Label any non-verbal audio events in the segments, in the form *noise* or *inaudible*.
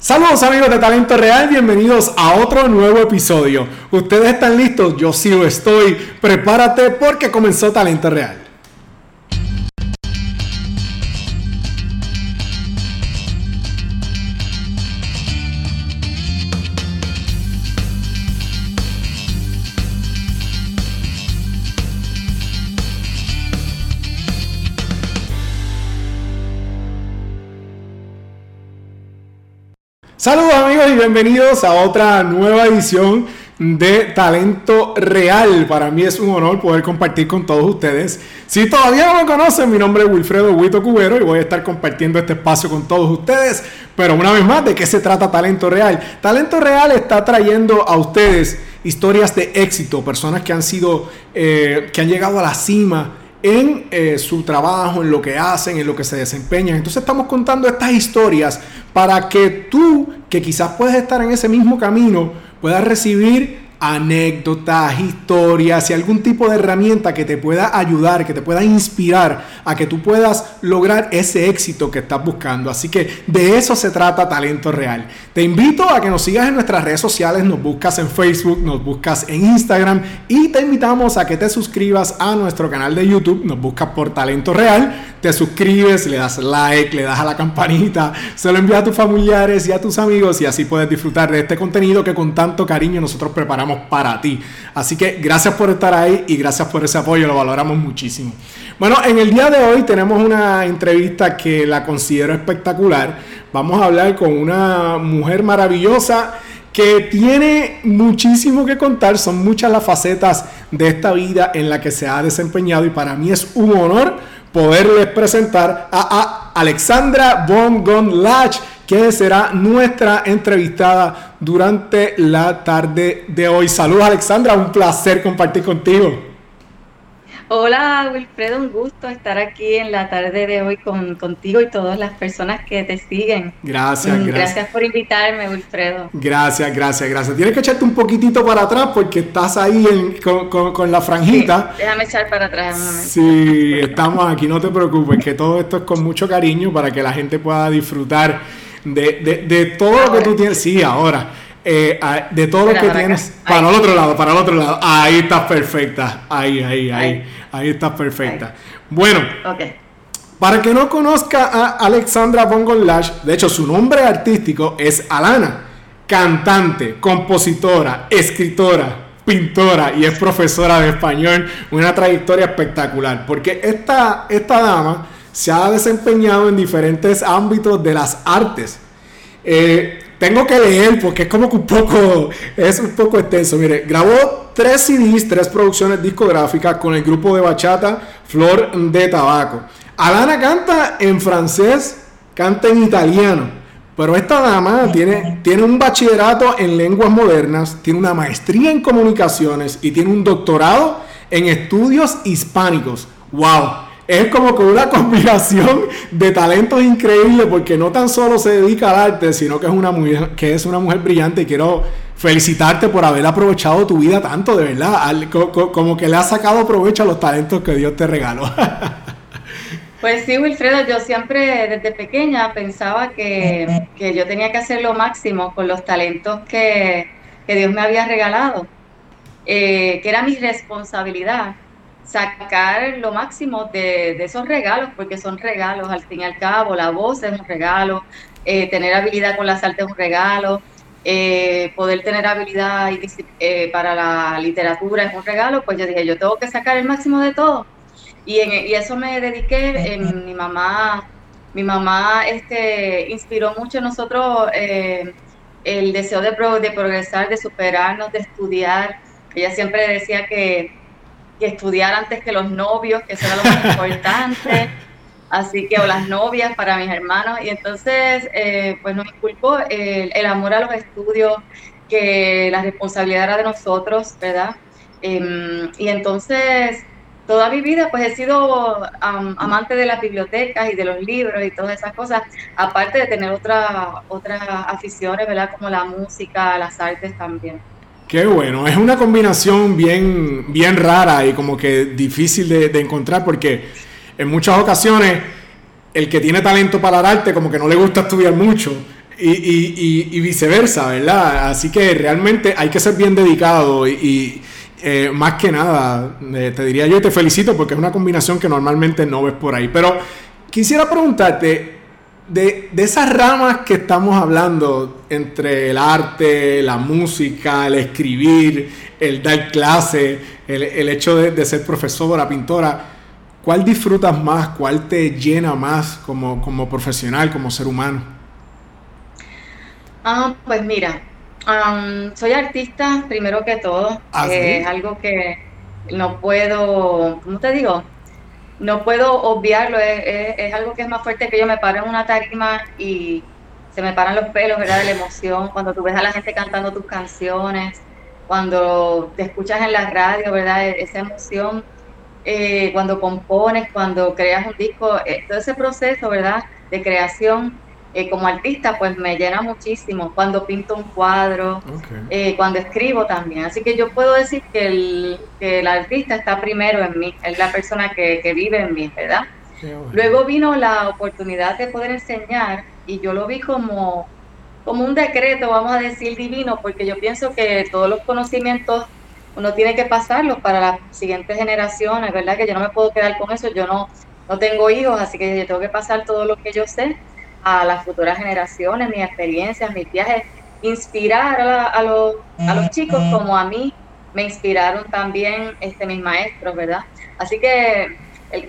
Saludos amigos de Talento Real, bienvenidos a otro nuevo episodio. ¿Ustedes están listos? Yo sí lo estoy. Prepárate porque comenzó Talento Real. Y bienvenidos a otra nueva edición de Talento Real. Para mí es un honor poder compartir con todos ustedes. Si todavía no me conocen, mi nombre es Wilfredo Huito Cubero y voy a estar compartiendo este espacio con todos ustedes. Pero una vez más, ¿de qué se trata Talento Real? Talento Real está trayendo a ustedes historias de éxito, personas que han sido, eh, que han llegado a la cima en eh, su trabajo, en lo que hacen, en lo que se desempeñan. Entonces estamos contando estas historias para que tú, que quizás puedes estar en ese mismo camino, puedas recibir anécdotas, historias y algún tipo de herramienta que te pueda ayudar, que te pueda inspirar a que tú puedas lograr ese éxito que estás buscando. Así que de eso se trata Talento Real. Te invito a que nos sigas en nuestras redes sociales, nos buscas en Facebook, nos buscas en Instagram y te invitamos a que te suscribas a nuestro canal de YouTube, nos buscas por Talento Real, te suscribes, le das like, le das a la campanita, se lo envías a tus familiares y a tus amigos y así puedes disfrutar de este contenido que con tanto cariño nosotros preparamos para ti. Así que gracias por estar ahí y gracias por ese apoyo, lo valoramos muchísimo. Bueno, en el día de hoy tenemos una entrevista que la considero espectacular. Vamos a hablar con una mujer maravillosa que tiene muchísimo que contar, son muchas las facetas de esta vida en la que se ha desempeñado y para mí es un honor poderles presentar a, Alexandra Von Lach que será nuestra entrevistada durante la tarde de hoy. Saludos Alexandra, un placer compartir contigo. Hola Wilfredo, un gusto estar aquí en la tarde de hoy con, contigo y todas las personas que te siguen. Gracias, mm, gracias. Gracias por invitarme, Wilfredo. Gracias, gracias, gracias. Tienes que echarte un poquitito para atrás porque estás ahí con, la franjita. déjame echar para atrás un momento. Sí, estamos aquí, no te preocupes, que todo esto es con mucho cariño para que la gente pueda disfrutar de, de todo lo que tú tienes. Sí, ahora eh, de todo lo que tienes. Para el otro lado, para el otro lado. Ahí estás perfecta. Ahí, ahí, ahí. Ahí, estás perfecta. Bueno. Para que no conozca a Alexandra Lash, de hecho su nombre artístico es Alana, cantante, compositora, escritora, pintora y es profesora de español, una trayectoria espectacular, porque esta, esta dama se ha desempeñado en diferentes ámbitos de las artes. Eh, tengo que leer porque es como que un poco, es un poco extenso. Mire, grabó tres CDs, tres producciones discográficas con el grupo de bachata Flor de Tabaco. Alana canta en francés, canta en italiano. Pero esta dama tiene, tiene un bachillerato en lenguas modernas, tiene una maestría en comunicaciones y tiene un doctorado en estudios hispánicos. ¡Wow! Es como que una *laughs* combinación de talentos increíbles porque no tan solo se dedica al arte, sino que es una mujer, que es una mujer brillante. Y quiero felicitarte por haber aprovechado tu vida tanto, de verdad, como que le has sacado provecho a los talentos que Dios te regaló. *laughs* Pues sí, Wilfredo, yo siempre desde pequeña pensaba que, yo tenía que hacer lo máximo con los talentos que, Dios me había regalado, eh, que era mi responsabilidad sacar lo máximo de, esos regalos, porque son regalos al fin y al cabo, la voz es un regalo, eh, tener habilidad con las artes es un regalo, eh, poder tener habilidad eh, para la literatura es un regalo, pues yo dije, yo tengo que sacar el máximo de todo. Y, en, y eso me dediqué, en mi mamá, mi mamá este, inspiró mucho en nosotros el deseo de, de progresar, de superarnos, de estudiar. Ella siempre decía que que estudiar antes que los novios, que eso era lo más importante. *laughs* Así que, o las novias para mis hermanos. Y entonces, eh, pues nos inculcó el, amor a los estudios, que la responsabilidad era de nosotros, ¿verdad? Em, y entonces, toda mi vida, pues he sido amante de las bibliotecas y de los libros y todas esas cosas, aparte de tener otra, otras aficiones, ¿verdad? Como la música, las artes también. Qué bueno, es una combinación bien, bien rara y como que difícil de, encontrar porque en muchas ocasiones el que tiene talento para el arte como que no le gusta estudiar mucho y, viceversa, ¿verdad? Así que realmente hay que ser bien dedicado y, eh, más que nada, eh, te diría yo, te felicito porque es una combinación que normalmente no ves por ahí. Pero quisiera preguntarte, de, esas ramas que estamos hablando entre el arte, la música, el escribir, el dar clase, el, hecho de, ser profesora, pintora, ¿cuál disfrutas más? ¿Cuál te llena más como, como profesional, como ser humano? Ah, pues mira, soy artista primero que todo. ¿Ah, es algo que no puedo, ¿cómo te digo? No puedo obviarlo, es, algo que es más fuerte que yo me paro en una tarima y se me paran los pelos, ¿verdad? De la emoción, cuando tú ves a la gente cantando tus canciones, cuando te escuchas en la radio, ¿verdad? E, esa emoción, eh, cuando compones, cuando creas un disco, eh, todo ese proceso, ¿verdad? De creación eh, como artista, pues me llena muchísimo cuando pinto un cuadro, eh, cuando escribo también. Así que yo puedo decir que el, que el artista está primero en mí, es la persona que, que vive en mí, ¿verdad? Luego vino la oportunidad de poder enseñar y yo lo vi como, como un decreto, vamos a decir, divino, porque yo pienso que todos los conocimientos uno tiene que pasarlos para las siguientes generaciones, ¿verdad? Que yo no me puedo quedar con eso, yo no, no tengo hijos, así que yo tengo que pasar todo lo que yo sé a las futuras generaciones, mis experiencias, mis viajes, inspirar a, los, a los chicos como a mí me inspiraron también este, mis maestros, ¿verdad? Así que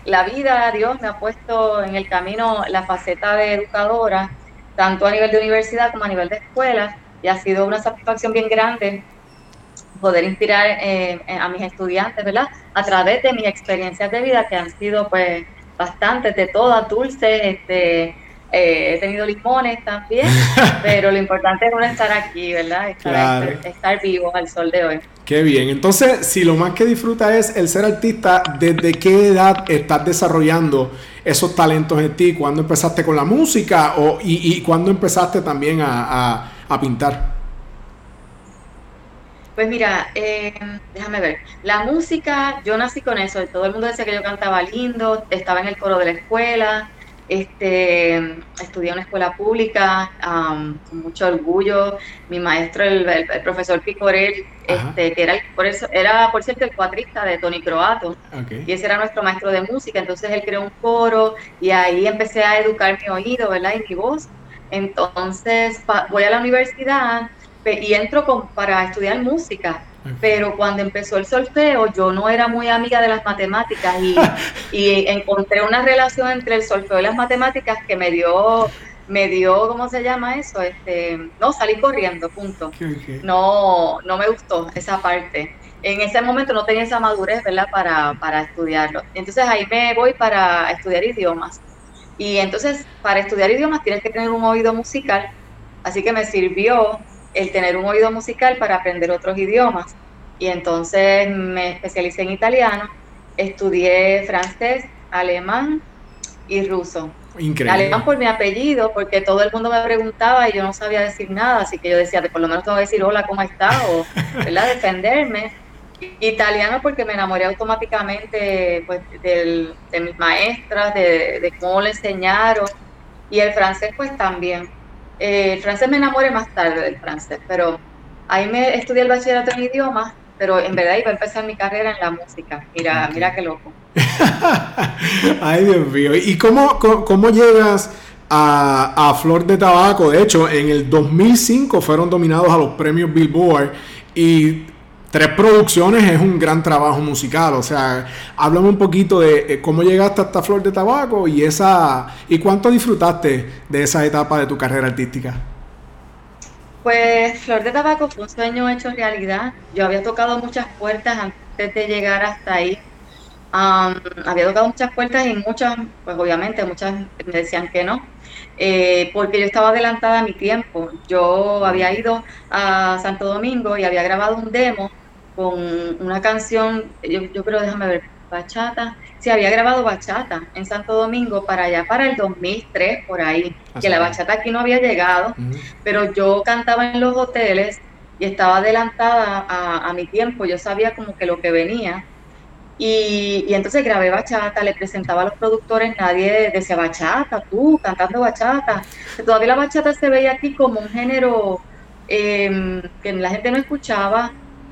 la vida, Dios me ha puesto en el camino la faceta de educadora, tanto a nivel de universidad como a nivel de escuela, y ha sido una satisfacción bien grande poder inspirar eh, a mis estudiantes, ¿verdad? A través de mis experiencias de vida que han sido pues bastantes, de todas, dulces, este, eh, he tenido limones también, *laughs* pero lo importante es uno estar aquí, ¿verdad? Estar, vivo al sol de hoy. Qué bien. Entonces, si lo más que disfruta es el ser artista, ¿desde qué edad estás desarrollando esos talentos en ti? ¿Cuándo empezaste con la música o, y, y cuándo empezaste también a, pintar? Pues mira, eh, déjame ver. La música, yo nací con eso. Todo el mundo decía que yo cantaba lindo, estaba en el coro de la escuela. Este, estudié en una escuela pública con mucho orgullo. Mi maestro, el, profesor Picorel, este, que era, por eso, era, por cierto, el cuatrista de Tony Croato. Y ese era nuestro maestro de música. Entonces él creó un coro y ahí empecé a educar mi oído, ¿verdad? Y mi voz. Entonces voy a la universidad y entro con, para estudiar música pero cuando empezó el solfeo yo no era muy amiga de las matemáticas *laughs* y, encontré una relación entre el solfeo y las matemáticas que me dio me dio cómo se llama eso este no salí corriendo punto. No no me gustó esa parte. En ese momento no tenía esa madurez verdad para, para estudiarlo. Entonces ahí me voy para estudiar idiomas. Y entonces para estudiar idiomas tienes que tener un oído musical. Así que me sirvió el tener un oído musical para aprender otros idiomas. Y entonces me especialicé en italiano, estudié francés, alemán y ruso. Increíble. Alemán por mi apellido, porque todo el mundo me preguntaba y yo no sabía decir nada, así que yo decía, por lo menos tengo que decir hola, ¿cómo estás? O, *laughs* ¿verdad? Defenderme. Italiano porque me enamoré automáticamente pues, de mis maestras, de, de cómo le enseñaron. Y el francés pues también eh, el francés me enamoré más tarde del francés, pero ahí me estudié el bachillerato en idiomas, pero en verdad iba a empezar mi carrera en la música. Mira, mira qué loco. *laughs* Ay, Dios mío. ¿Y cómo, cómo, llegas a, a, Flor de Tabaco? De hecho, en el 2005 fueron dominados a los premios Billboard y tres producciones es un gran trabajo musical. O sea, háblame un poquito de eh, cómo llegaste hasta Flor de Tabaco y esa y cuánto disfrutaste de esa etapa de tu carrera artística. Pues Flor de Tabaco fue un sueño hecho realidad. Yo había tocado muchas puertas antes de llegar hasta ahí. había tocado muchas puertas y muchas, pues obviamente muchas me decían que no, eh, porque yo estaba adelantada a mi tiempo. Yo había ido a Santo Domingo y había grabado un demo con una canción, yo, yo creo, déjame ver, bachata. Sí, había grabado bachata en Santo Domingo para allá, para el 2003, por ahí, que la bachata aquí no había llegado, pero yo cantaba en los hoteles y estaba adelantada a, mi tiempo, yo sabía como que lo que venía. Y, y, entonces grabé bachata, le presentaba a los productores, nadie decía bachata, tú cantando bachata. Todavía la bachata se veía aquí como un género eh, que la gente no escuchaba,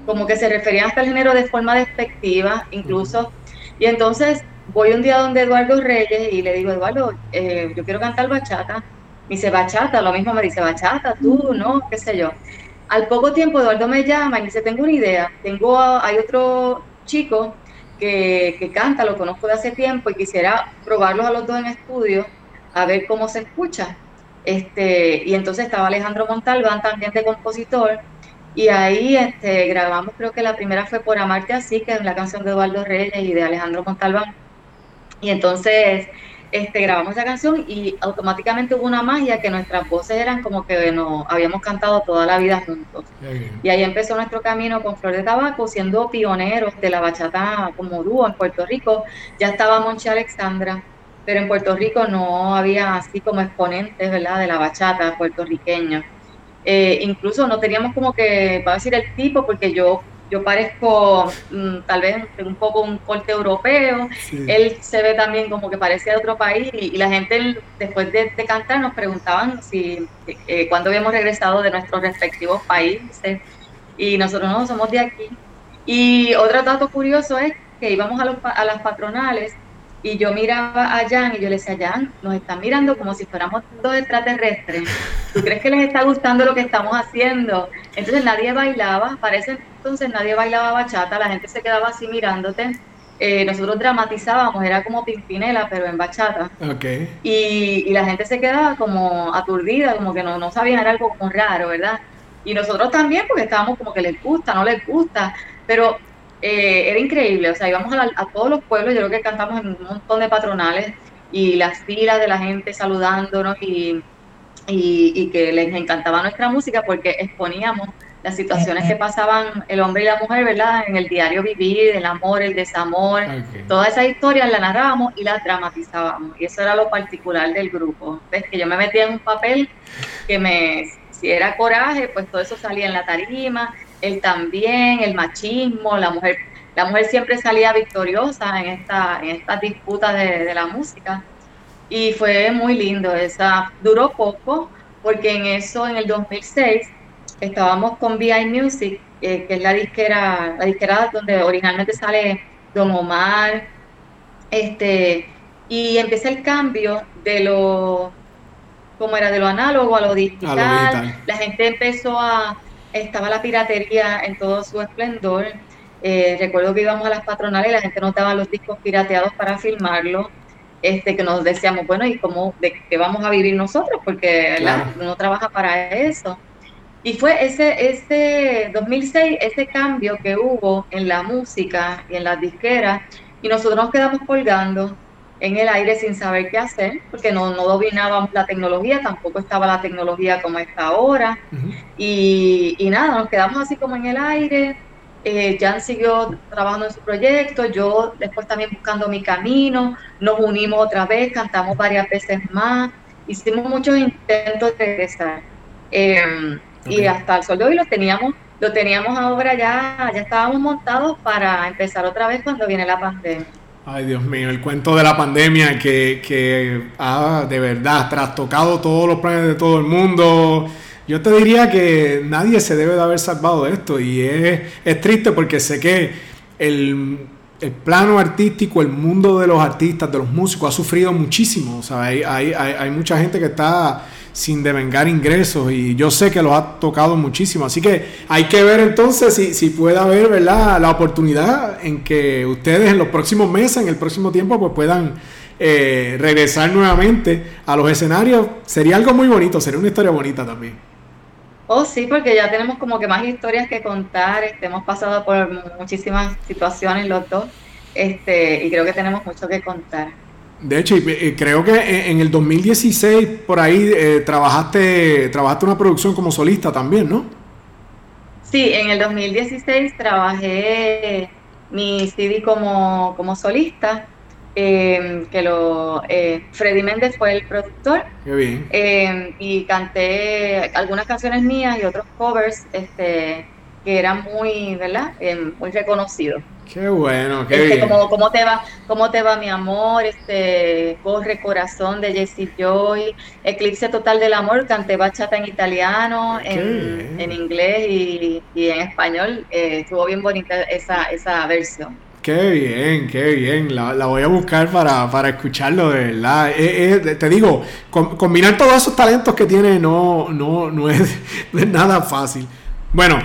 como que se refería hasta al género de forma despectiva, incluso. Y entonces voy un día donde Eduardo Reyes y le digo, Eduardo, eh, yo quiero cantar bachata. Me dice, bachata, lo mismo me dice, bachata, tú, no, qué sé yo. Al poco tiempo Eduardo me llama y dice, tengo una idea, tengo, hay otro chico que, que canta, lo conozco de hace tiempo y quisiera probarlos a los dos en estudio a ver cómo se escucha. Este, y entonces estaba Alejandro Montalbán también de compositor y ahí este, grabamos, creo que la primera fue Por Amarte Así, que es la canción de Eduardo Reyes y de Alejandro Montalbán. Y entonces este, grabamos esa canción y automáticamente hubo una magia que nuestras voces eran como que no habíamos cantado toda la vida juntos. Y ahí empezó nuestro camino con Flor de Tabaco, siendo pioneros de la bachata como dúo en Puerto Rico. Ya estaba Monchi Alexandra, pero en Puerto Rico no había así como exponentes, ¿verdad?, de la bachata puertorriqueña. Eh, incluso no teníamos como que, para decir el tipo, porque yo yo parezco mm, tal vez un poco un corte europeo, él se ve también como que parece de otro país y, la gente después de, cantar nos preguntaban si eh, cuándo habíamos regresado de nuestros respectivos países. Y nosotros no somos de aquí. Y otro dato curioso es que íbamos a, los, a las patronales y yo miraba a Jan y yo le decía, Jan, nos están mirando como si fuéramos dos extraterrestres. ¿Tú crees que les está gustando lo que estamos haciendo? Entonces nadie bailaba, parece entonces nadie bailaba bachata, la gente se quedaba así mirándote. Eh, nosotros dramatizábamos, era como Pimpinela, pero en bachata. Okay. Y, la gente se quedaba como aturdida, como que no, no sabían, era algo como raro, ¿verdad? Y nosotros también, porque estábamos como que les gusta, no les gusta, pero eh, era increíble, o sea, íbamos a, todos los pueblos, yo creo que cantamos en un montón de patronales y las filas de la gente saludándonos y, y, que les encantaba nuestra música porque exponíamos las situaciones que pasaban el hombre y la mujer, ¿verdad? En el diario vivir, el amor, el desamor, todas esas historias las narrábamos y las dramatizábamos. Y eso era lo particular del grupo. ¿Ves? Que yo me metía en un papel que me, si era coraje, pues todo eso salía en la tarima él también, el machismo, la mujer, la mujer siempre salía victoriosa en esta, en estas disputas de, la música. Y fue muy lindo, esa duró poco, porque en eso, en el 2006, estábamos con VI Music, eh, que es la disquera, la disquera donde originalmente sale Don Omar, este, y empieza el cambio de lo, como era, de lo análogo a lo digital. La gente empezó a, estaba la piratería en todo su esplendor. Eh, recuerdo que íbamos a las patronales y la gente nos daba los discos pirateados para filmarlo. Este, que nos decíamos, bueno, ¿y cómo, de qué vamos a vivir nosotros? Porque uno trabaja para eso. Y fue ese, ese 2006, ese cambio que hubo en la música y en las disqueras, y nosotros nos quedamos colgando en el aire sin saber qué hacer, porque no, no dominábamos la tecnología, tampoco estaba la tecnología como está ahora. y, y, nada, nos quedamos así como en el aire. Eh, Jan siguió trabajando en su proyecto, yo después también buscando mi camino, nos unimos otra vez, cantamos varias veces más, hicimos muchos intentos de regresar. Em, y hasta el sol de hoy lo teníamos, lo teníamos ahora ya, ya estábamos montados para empezar otra vez cuando viene la pandemia. Ay, Dios mío, el cuento de la pandemia que, que ha de verdad trastocado todos los planes de todo el mundo. Yo te diría que nadie se debe de haber salvado de esto y es, es triste porque sé que el, el, plano artístico, el mundo de los artistas, de los músicos ha sufrido muchísimo. O sea, hay, hay, hay, hay mucha gente que está sin devengar ingresos y yo sé que los ha tocado muchísimo. Así que hay que ver entonces si, si puede haber ¿verdad? la oportunidad en que ustedes en los próximos meses, en el próximo tiempo, pues puedan eh, regresar nuevamente a los escenarios. Sería algo muy bonito, sería una historia bonita también. Oh, sí, porque ya tenemos como que más historias que contar, este, hemos pasado por muchísimas situaciones los dos, este, y creo que tenemos mucho que contar. De hecho, creo que en el 2016 por ahí eh, trabajaste, trabajaste una producción como solista también, ¿no? Sí, en el 2016 trabajé mi CD como, como solista, em, que lo eh, Freddy Méndez fue el productor. Qué bien. Em, y canté algunas canciones mías y otros covers este, que eran muy, ¿verdad? Em, muy reconocidos. Qué bueno, qué este, bien. Como, ¿Cómo te va, cómo te va mi amor? Este, Corre Corazón de Jessie Joy, Eclipse Total del Amor, canté bachata en italiano, en, en, inglés y, y en español. Eh, estuvo bien bonita esa, esa versión. Qué bien, qué bien. La, la voy a buscar para, para escucharlo, de verdad. Eh, eh, te digo, combinar todos esos talentos que tiene no, no, no, es, *laughs* no es nada fácil. Bueno,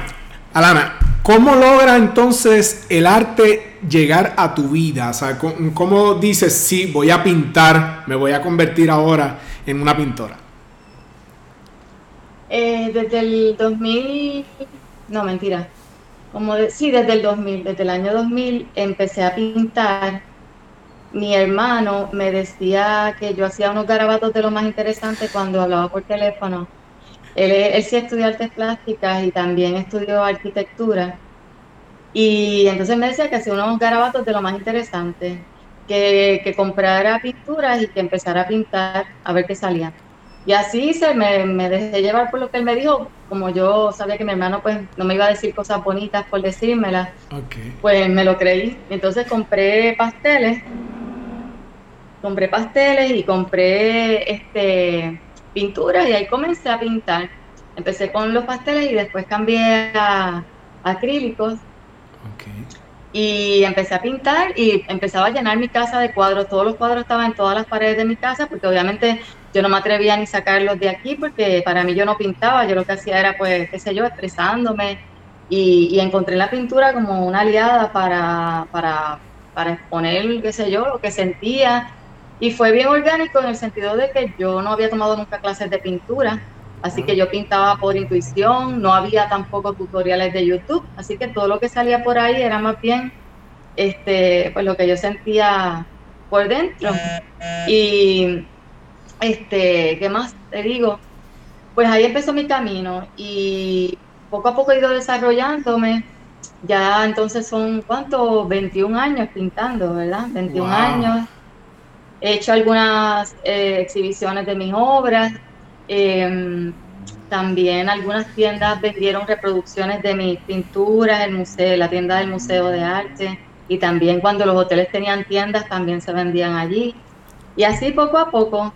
Alana, ¿cómo logra entonces el arte llegar a tu vida? ¿cómo, dices, sí, voy a pintar, me voy a convertir ahora en una pintora? Eh, desde el 2000, no, mentira, como sí, desde el 2000, desde el año 2000 empecé a pintar. Mi hermano me decía que yo hacía unos garabatos de lo más interesante cuando hablaba por teléfono él, sí estudió artes plásticas y también estudió arquitectura. Y entonces me decía que hacía unos garabatos de lo más interesante, que, que comprara pinturas y que empezara a pintar a ver qué salía. Y así se me, me, dejé llevar por lo que él me dijo, como yo sabía que mi hermano pues no me iba a decir cosas bonitas por decírmelas, pues me lo creí. Entonces compré pasteles, compré pasteles y compré este pinturas y ahí comencé a pintar. Empecé con los pasteles y después cambié a, acrílicos. Y empecé a pintar y empezaba a llenar mi casa de cuadros. Todos los cuadros estaban en todas las paredes de mi casa porque obviamente yo no me atrevía ni sacarlos de aquí porque para mí yo no pintaba. Yo lo que hacía era, pues, qué sé yo, expresándome. Y, y encontré la pintura como una aliada para, para, para exponer, qué sé yo, lo que sentía y fue bien orgánico en el sentido de que yo no había tomado nunca clases de pintura, así que yo pintaba por intuición, no había tampoco tutoriales de YouTube, así que todo lo que salía por ahí era más bien este, pues lo que yo sentía por dentro. Y este, ¿qué más te digo? Pues ahí empezó mi camino y poco a poco he ido desarrollándome. Ya entonces son, ¿cuántos? 21 años pintando, ¿verdad? 21 años He hecho algunas eh, exhibiciones de mis obras. Em, también algunas tiendas vendieron reproducciones de mis pinturas, el museo, la tienda del Museo de Arte. Y también cuando los hoteles tenían tiendas, también se vendían allí. Y así poco a poco.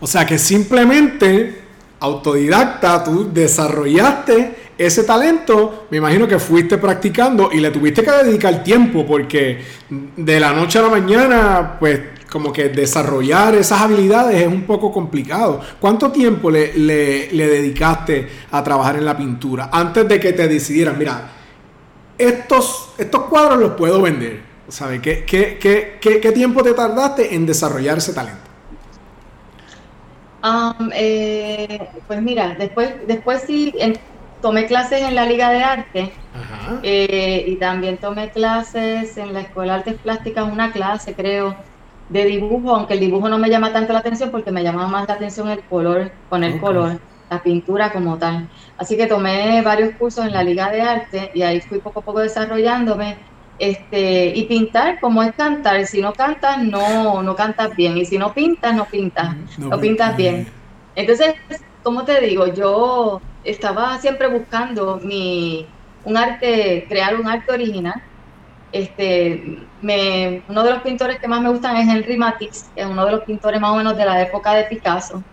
O sea que simplemente autodidacta, tú desarrollaste ese talento, me imagino que fuiste practicando y le tuviste que dedicar tiempo porque de la noche a la mañana, pues como que desarrollar esas habilidades es un poco complicado. ¿Cuánto tiempo le, dedicaste a trabajar en la pintura antes de que te decidieras, mira, estos, estos cuadros los puedo vender? ¿Sabes? ¿Qué, qué, qué, qué, tiempo te tardaste en desarrollar ese talento? Um, eh, pues mira, después, después sí tomé clases en la Liga de Arte eh, y también tomé clases en la Escuela de Artes Plásticas, una clase creo de dibujo, aunque el dibujo no me llama tanto la atención porque me llama más la atención el color, con el color, la pintura como tal. Así que tomé varios cursos en la Liga de Arte y ahí fui poco a poco desarrollándome. Este, y pintar como es cantar, si no cantas no, no cantas bien. Y si no pintas no pintas, no, pintas bien. Entonces, como te digo, yo estaba siempre buscando mi, un arte, crear un arte original este, me, uno de los pintores que más me gustan es Henry Matisse, que es uno de los pintores más o menos de la época de Picasso.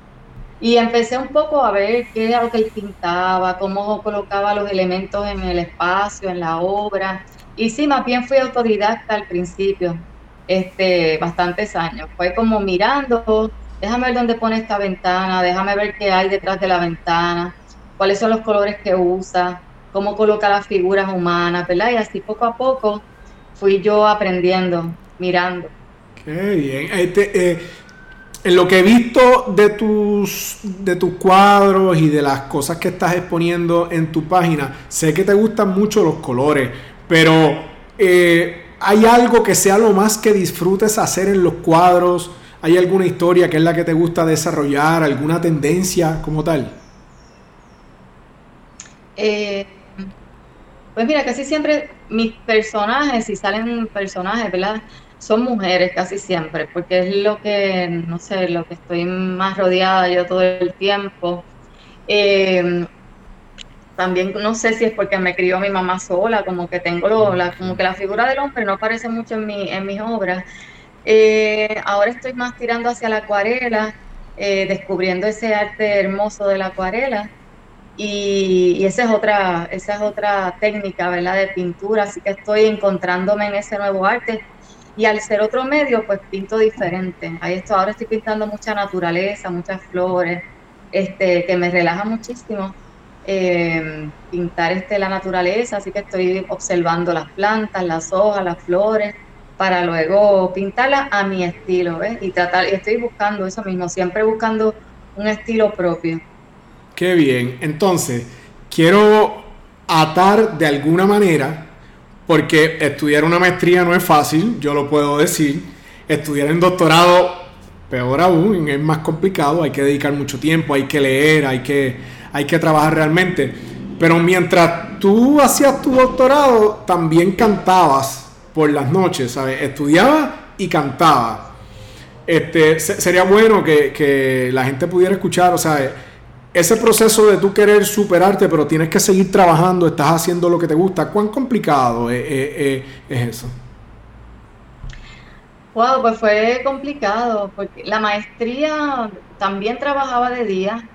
Y empecé un poco a ver qué era lo que él pintaba, cómo colocaba los elementos en el espacio, en la obra. Y sí, más bien fui autodidacta al principio, este, bastantes años. Fue como mirando, déjame ver dónde pone esta ventana, déjame ver qué hay detrás de la ventana, cuáles son los colores que usa, cómo coloca las figuras humanas, ¿verdad? Y así poco a poco fui yo aprendiendo, mirando. Qué bien. Este, eh, en lo que he visto de tus, de tus cuadros y de las cosas que estás exponiendo en tu página, sé que te gustan mucho los colores, pero eh, ¿hay algo que sea lo más que disfrutes hacer en los cuadros? ¿Hay alguna historia que es la que te gusta desarrollar? ¿Alguna tendencia como tal? Eh, pues mira, casi siempre mis personajes, si salen personajes, ¿verdad? Son mujeres casi siempre, porque es lo que, no sé, lo que estoy más rodeada yo todo el tiempo. Eh, también no sé si es porque me crió mi mamá sola, como que tengo la, como que la figura del hombre no aparece mucho en, mi, en mis obras. Eh, ahora estoy más tirando hacia la acuarela, eh, descubriendo ese arte hermoso de la acuarela. Y, esa es otra esa es otra técnica verdad de pintura así que estoy encontrándome en ese nuevo arte y al ser otro medio pues pinto diferente ahí estoy ahora estoy pintando mucha naturaleza muchas flores este que me relaja muchísimo eh, pintar este, la naturaleza, así que estoy observando las plantas, las hojas, las flores, para luego pintarlas a mi estilo, ¿ves? Y tratar, y estoy buscando eso mismo, siempre buscando un estilo propio. Qué bien. Entonces, quiero atar de alguna manera, porque estudiar una maestría no es fácil, yo lo puedo decir. Estudiar en doctorado, peor aún, es más complicado, hay que dedicar mucho tiempo, hay que leer, hay que hay que trabajar realmente. Pero mientras tú hacías tu doctorado, también cantabas por las noches, ¿sabes? Estudiabas y cantabas. Este, sería bueno que, la gente pudiera escuchar, o sea, ese proceso de tú querer superarte, pero tienes que seguir trabajando, estás haciendo lo que te gusta, ¿cuán complicado es, es eso? Wow, pues fue complicado, porque la maestría también trabajaba de día,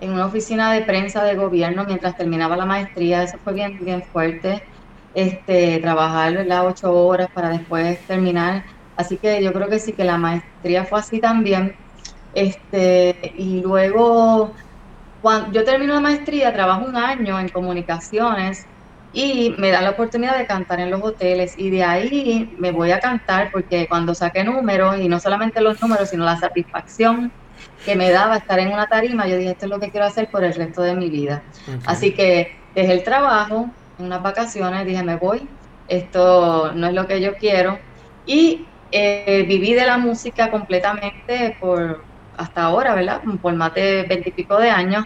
en una oficina de prensa de gobierno mientras terminaba la maestría, eso fue bien, bien fuerte, este, trabajar las ocho horas para después terminar, así que yo creo que sí que la maestría fue así también, este, y luego cuando yo termino la maestría, trabajo un año en comunicaciones y me da la oportunidad de cantar en los hoteles y de ahí me voy a cantar porque cuando saqué números y no solamente los números sino la satisfacción que me daba estar en una tarima, yo dije, esto es lo que quiero hacer por el resto de mi vida. Así que dejé el trabajo, en unas vacaciones, dije, me voy, esto no es lo que yo quiero. Y eh, viví de la música completamente por hasta ahora, ¿verdad? Por más de veintipico de años.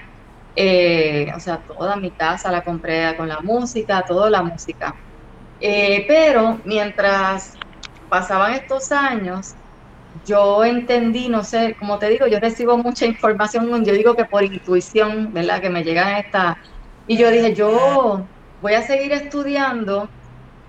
Eh, o sea, toda mi casa la compré con la música, toda la música. Eh, pero mientras pasaban estos años, yo entendí, no sé, como te digo, yo recibo mucha información, yo digo que por intuición, ¿verdad? Que me llegan esta... Y yo dije, yo voy a seguir estudiando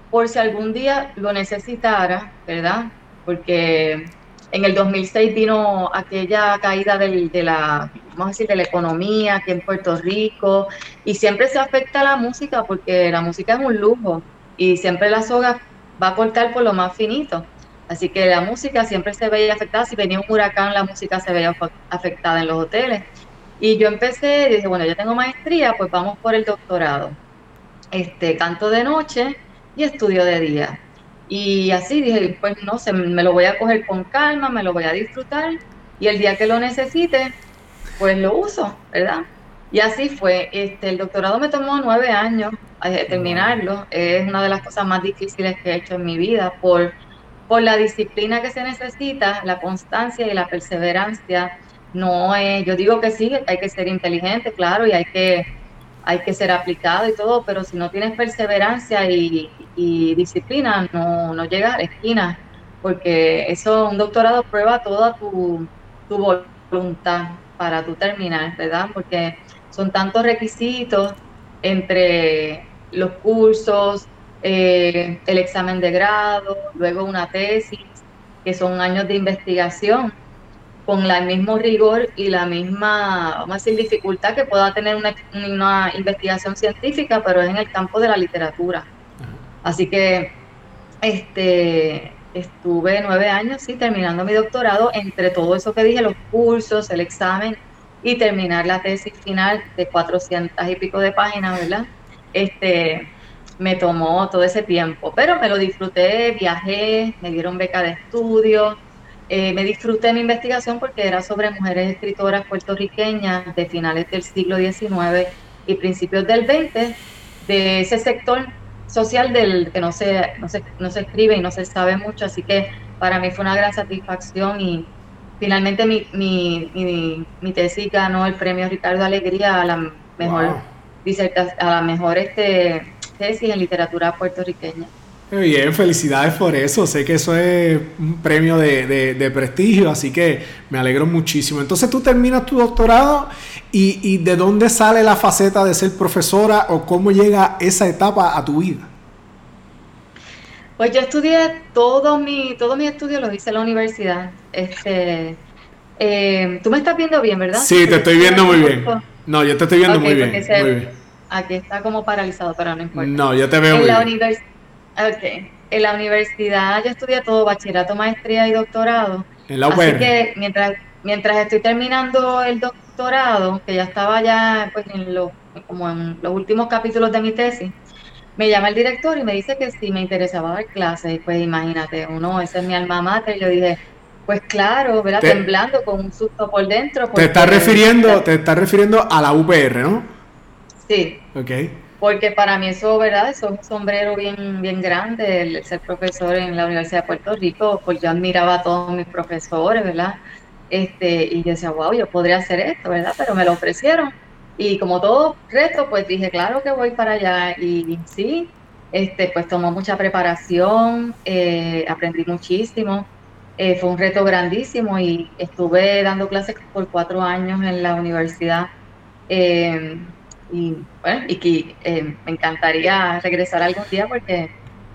por si algún día lo necesitara, ¿verdad? Porque en el 2006 vino aquella caída de la, vamos a decir, de la economía aquí en Puerto Rico y siempre se afecta a la música porque la música es un lujo y siempre la soga va a cortar por lo más finito. Así que la música siempre se veía afectada. Si venía un huracán, la música se veía afectada en los hoteles. Y yo empecé, dije, bueno, yo tengo maestría, pues vamos por el doctorado. Este, canto de noche y estudio de día. Y así dije, pues no sé, me lo voy a coger con calma, me lo voy a disfrutar y el día que lo necesite, pues lo uso, ¿verdad? Y así fue. Este, el doctorado me tomó nueve años eh, terminarlo. Es una de las cosas más difíciles que he hecho en mi vida por por la disciplina que se necesita, la constancia y la perseverancia. No es, yo digo que sí, hay que ser inteligente, claro, y hay que, hay que ser aplicado y todo, pero si no tienes perseverancia y, disciplina, no, no llegas a la esquina, porque eso, un doctorado prueba toda tu, tu voluntad para tu terminar, ¿verdad? Porque son tantos requisitos entre los cursos, eh, el examen de grado, luego una tesis, que son años de investigación, con el mismo rigor y la misma, vamos a decir, dificultad que pueda tener una, una investigación científica, pero es en el campo de la literatura. Así que este, estuve nueve años, sí, terminando mi doctorado, entre todo eso que dije, los cursos, el examen y terminar la tesis final de 400 y pico de páginas, ¿verdad? Este, me tomó todo ese tiempo, pero me lo disfruté, viajé, me dieron beca de estudio, eh, me disfruté mi investigación porque era sobre mujeres escritoras puertorriqueñas de finales del siglo XIX y principios del XX, de ese sector social del que no se, no se, no se escribe y no se sabe mucho, así que para mí fue una gran satisfacción y finalmente mi, mi, mi, mi tesis ganó el premio Ricardo Alegría a la mejor a la mejor este tesis en literatura puertorriqueña. Bien, felicidades por eso. Sé que eso es un premio de, prestigio, así que me alegro muchísimo. Entonces tú terminas tu doctorado y, y, ¿de dónde sale la faceta de ser profesora o cómo llega esa etapa a tu vida? Pues yo estudié todo mi, todos mis estudios los hice en la universidad. Este, eh, tú me estás viendo bien, ¿verdad? Sí, te estoy viendo muy bien. No, yo te estoy viendo muy, bien, muy bien. Aquí está como paralizado, pero no importa. No, yo te veo en muy la bien. Okay. En la universidad yo estudié todo, bachillerato, maestría y doctorado. En la UPR. Así que mientras, mientras estoy terminando el doctorado, que ya estaba ya pues, en los, como en los últimos capítulos de mi tesis, me llama el director y me dice que si me interesaba dar clases. Y pues imagínate, uno, ese es mi alma mater. Yo dije, pues claro, ¿verdad? Temblando con un susto por dentro. Te estás refiriendo, te estás refiriendo a la UPR, ¿no? Sí. Ok. Porque para mí eso, ¿verdad? Eso es un sombrero bien, bien grande, el ser profesor en la Universidad de Puerto Rico, pues yo admiraba a todos mis profesores, ¿verdad? Este, y yo decía, wow, yo podría hacer esto, ¿verdad? Pero me lo ofrecieron. Y como todo reto, pues dije, claro que voy para allá. Y, sí, este, pues tomó mucha preparación, eh, aprendí muchísimo. Eh, fue un reto grandísimo y estuve dando clases por cuatro años en la universidad. Eh, y bueno, y que me encantaría regresar algún día porque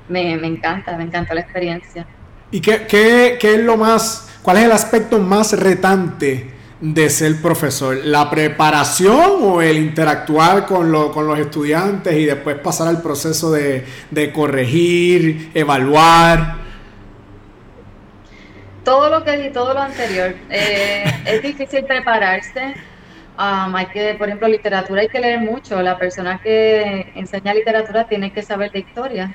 me, me encanta, me encantó la experiencia. ¿Y qué, qué, qué es lo más, cuál es el aspecto más retante de ser profesor? ¿La preparación o el interactuar con, con los estudiantes y después pasar al proceso de, corregir, evaluar? Todo lo que y todo lo anterior. Eh, es difícil prepararse. Um, hay que, por ejemplo, literatura hay que leer mucho. La persona que enseña literatura tiene que saber de historia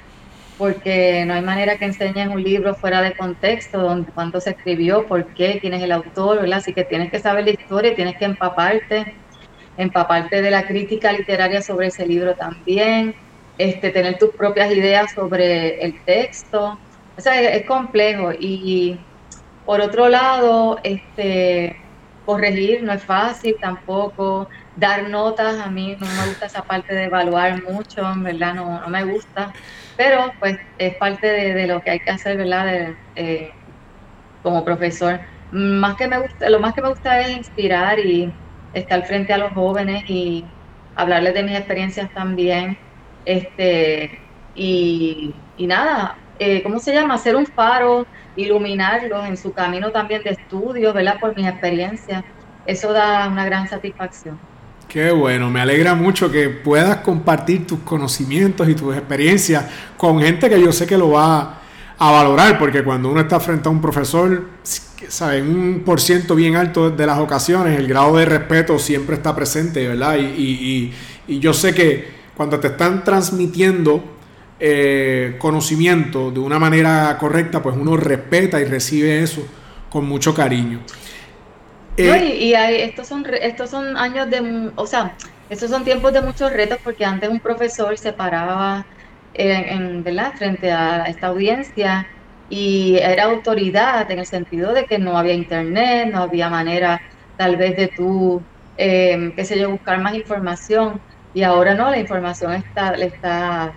porque no hay manera que enseñes un libro fuera de contexto, donde cuánto se escribió, por qué, quién es el autor, ¿verdad? Así que tienes que saber la historia, tienes que empaparte, empaparte de la crítica literaria sobre ese libro también, este, tener tus propias ideas sobre el texto. O sea, es, complejo. Y por otro lado, este, corregir no es fácil tampoco. Dar notas, a mí no me gusta esa parte de evaluar mucho, en verdad no, no me gusta pero pues es parte de, lo que hay que hacer, ¿verdad? Eh, como profesor. Más que me gusta, lo más que me gusta es inspirar y estar frente a los jóvenes y hablarles de mis experiencias también. Este, y, nada, eh, ¿cómo se llama? Hacer un faro, iluminarlos en su camino también de estudio, ¿verdad? Por mis experiencias. Eso da una gran satisfacción. Qué bueno, me alegra mucho que puedas compartir tus conocimientos y tus experiencias con gente que yo sé que lo va a valorar, porque cuando uno está frente a un profesor, sabe, un por ciento bien alto de las ocasiones, el grado de respeto siempre está presente, ¿verdad? Y, yo sé que cuando te están transmitiendo eh, conocimiento de una manera correcta, pues uno respeta y recibe eso con mucho cariño. Eh, y, estos son estos son años de, o sea, estos son tiempos de muchos retos porque antes un profesor se paraba en, ¿verdad? frente a esta audiencia y era autoridad en el sentido de que no había internet, no había manera tal vez de tú, eh, qué sé yo, buscar más información y ahora no, la información está, está,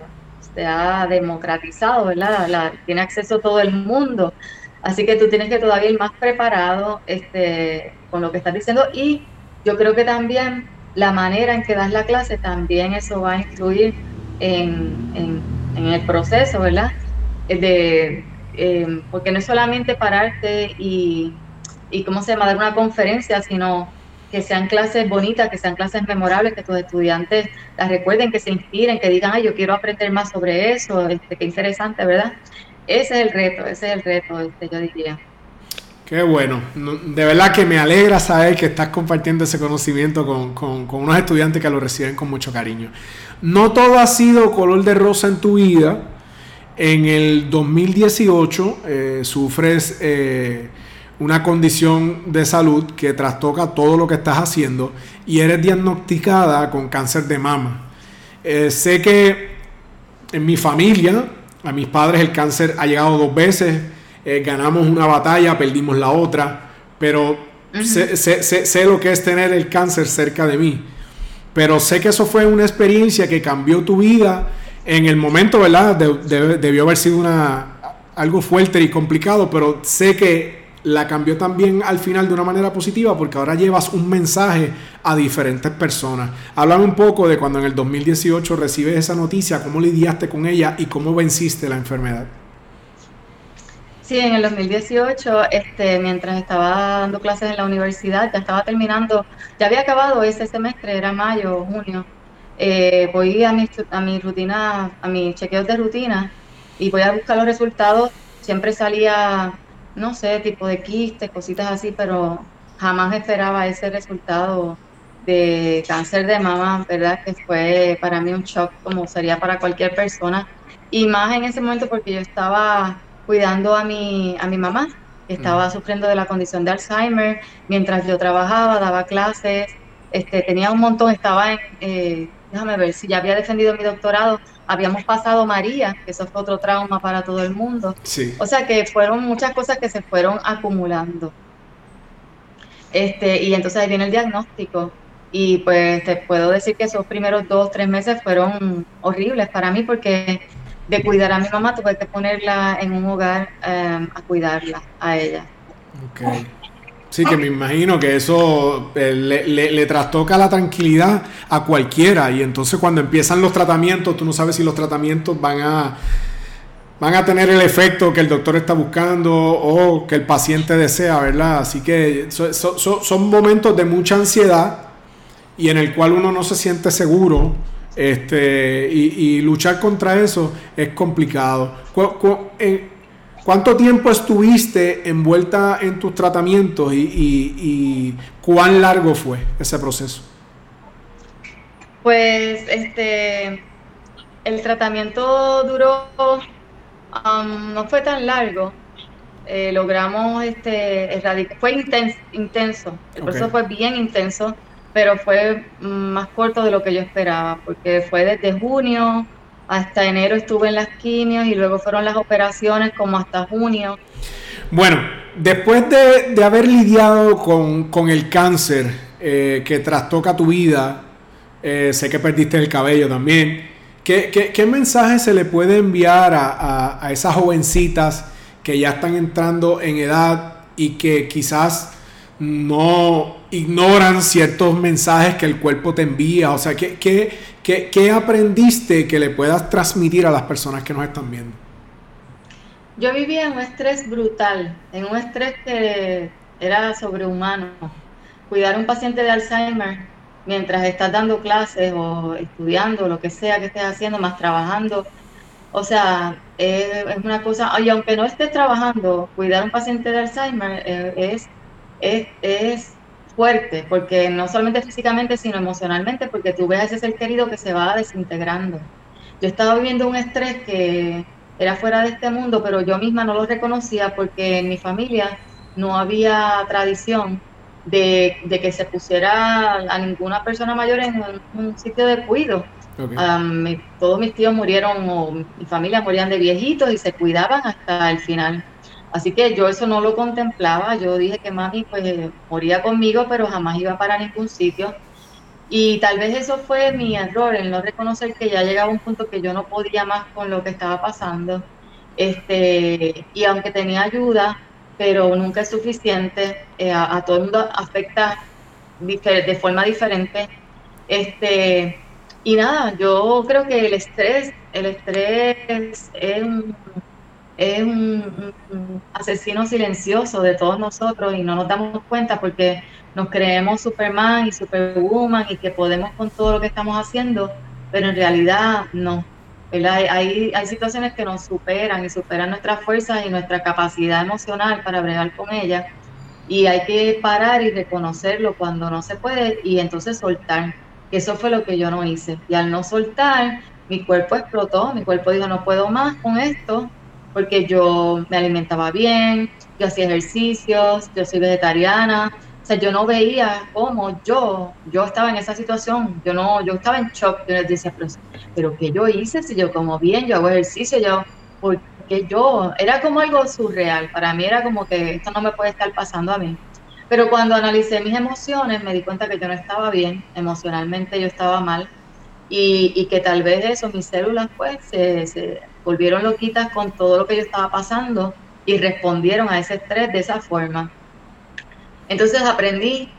se ha democratizado, ¿verdad? Tiene acceso todo el mundo. Así que tú tienes que todavía ir más preparado este, con lo que estás diciendo y yo creo que también la manera en que das la clase también eso va a influir en, el proceso, ¿verdad? De, eh, porque no es solamente pararte y, y, ¿cómo se llama?, dar una conferencia, sino que sean clases bonitas, que sean clases memorables, que tus estudiantes las recuerden, que se inspiren, que digan, ay, yo quiero aprender más sobre eso, este, qué interesante, ¿verdad? Ese es el reto, ese es el reto, este, yo diría. Qué bueno, de verdad que me alegra saber que estás compartiendo ese conocimiento con, unos estudiantes que lo reciben con mucho cariño. No todo ha sido color de rosa en tu vida. En el 2018 eh, sufres eh, una condición de salud que trastoca todo lo que estás haciendo y eres diagnosticada con cáncer de mama. Eh, sé que en mi familia a mis padres el cáncer ha llegado dos veces, eh, ganamos una batalla, perdimos la otra, pero sé, lo que es tener el cáncer cerca de mí. Pero sé que eso fue una experiencia que cambió tu vida en el momento, ¿verdad? debió haber sido una, algo fuerte y complicado, pero sé que la cambió también al final de una manera positiva porque ahora llevas un mensaje a diferentes personas. Háblame un poco de cuando en el 2018 recibes esa noticia, cómo lidiaste con ella y cómo venciste la enfermedad. Sí, en el 2018, este, mientras estaba dando clases en la universidad, ya estaba terminando, ya había acabado ese semestre, era mayo o junio. Eh, voy a mi, a mi rutina, a mis chequeos de rutina y voy a buscar los resultados. Siempre salía no sé, tipo de quistes, cositas así, pero jamás esperaba ese resultado de cáncer de mama, ¿verdad? Que fue para mí un shock como sería para cualquier persona. Y más en ese momento porque yo estaba cuidando a mi, a mi mamá, que estaba sufriendo de la condición de Alzheimer, mientras yo trabajaba, daba clases, este, tenía un montón, estaba en, eh, déjame ver, si ya había defendido mi doctorado, habíamos pasado María, que eso fue otro trauma para todo el mundo. O sea que fueron muchas cosas que se fueron acumulando. Este, y entonces ahí viene el diagnóstico. Y pues te puedo decir que esos primeros dos, tres meses fueron horribles para mí porque de cuidar a mi mamá tuve que ponerla en un hogar em, a cuidarla, a ella. Okay. Sí, que me imagino que eso eh, le, trastoca la tranquilidad a cualquiera. Y entonces cuando empiezan los tratamientos, tú no sabes si los tratamientos van a, van a tener el efecto que el doctor está buscando o que el paciente desea, ¿verdad? Así que son momentos de mucha ansiedad y en el cual uno no se siente seguro. Este, y, luchar contra eso es complicado. ¿Cuánto tiempo estuviste envuelta en tus tratamientos y, cuán largo fue ese proceso? Pues este, el tratamiento duró, um, no fue tan largo. Eh, logramos este, erradicar, fue intenso, intenso. el proceso fue bien intenso, pero fue más corto de lo que yo esperaba, porque fue desde junio hasta enero estuve en las quimios y luego fueron las operaciones como hasta junio. Bueno, después de, haber lidiado con, el cáncer eh, que trastoca tu vida, eh, sé que perdiste el cabello también, ¿qué, mensaje se le puede enviar a, a esas jovencitas que ya están entrando en edad y que quizás no ignoran ciertos mensajes que el cuerpo te envía? O sea, ¿qué, qué, aprendiste que le puedas transmitir a las personas que nos están viendo? Yo vivía en un estrés brutal, en un estrés que era sobrehumano. Cuidar a un paciente de Alzheimer mientras estás dando clases o estudiando, lo que sea que estés haciendo, más trabajando. O sea, es, una cosa, y aunque no estés trabajando, cuidar a un paciente de Alzheimer eh, es es, fuerte, porque no solamente físicamente, sino emocionalmente, porque tú ves a ese ser querido que se va desintegrando. Yo estaba viviendo un estrés que era fuera de este mundo, pero yo misma no lo reconocía porque en mi familia no había tradición de, que se pusiera a ninguna persona mayor en un, sitio de cuido. todos mis tíos murieron o mi familia morían de viejitos y se cuidaban hasta el final. Así que yo eso no lo contemplaba, yo dije que mami pues moría conmigo, pero jamás iba para ningún sitio. Y tal vez eso fue mi error, el no reconocer que ya llegaba un punto que yo no podía más con lo que estaba pasando. Este, y aunque tenía ayuda, pero nunca es suficiente, eh, a, todo el mundo afecta de forma diferente. Este, y nada, yo creo que el estrés, el estrés es un es un, asesino silencioso de todos nosotros y no nos damos cuenta porque nos creemos Superman y Superwoman y que podemos con todo lo que estamos haciendo, pero en realidad no. Hay, hay situaciones que nos superan y superan nuestras fuerzas y nuestra capacidad emocional para bregar con ellas y hay que parar y reconocerlo cuando no se puede y entonces soltar. Eso fue lo que yo no hice. Y al no soltar, mi cuerpo explotó, mi cuerpo dijo, no puedo más con esto, porque yo me alimentaba bien, yo hacía ejercicios, yo soy vegetariana, o sea, yo no veía cómo yo, yo estaba en esa situación, yo no, yo estaba en shock, yo les decía, pero, pero ¿qué yo hice? Si yo como bien, yo hago ejercicio, yo, porque yo, era como algo surreal, para mí era como que esto no me puede estar pasando a mí. Pero cuando analicé mis emociones me di cuenta que yo no estaba bien, emocionalmente yo estaba mal, y, que tal vez eso, mis células pues se, se volvieron loquitas con todo lo que yo estaba pasando y respondieron a ese estrés de esa forma. Entonces aprendí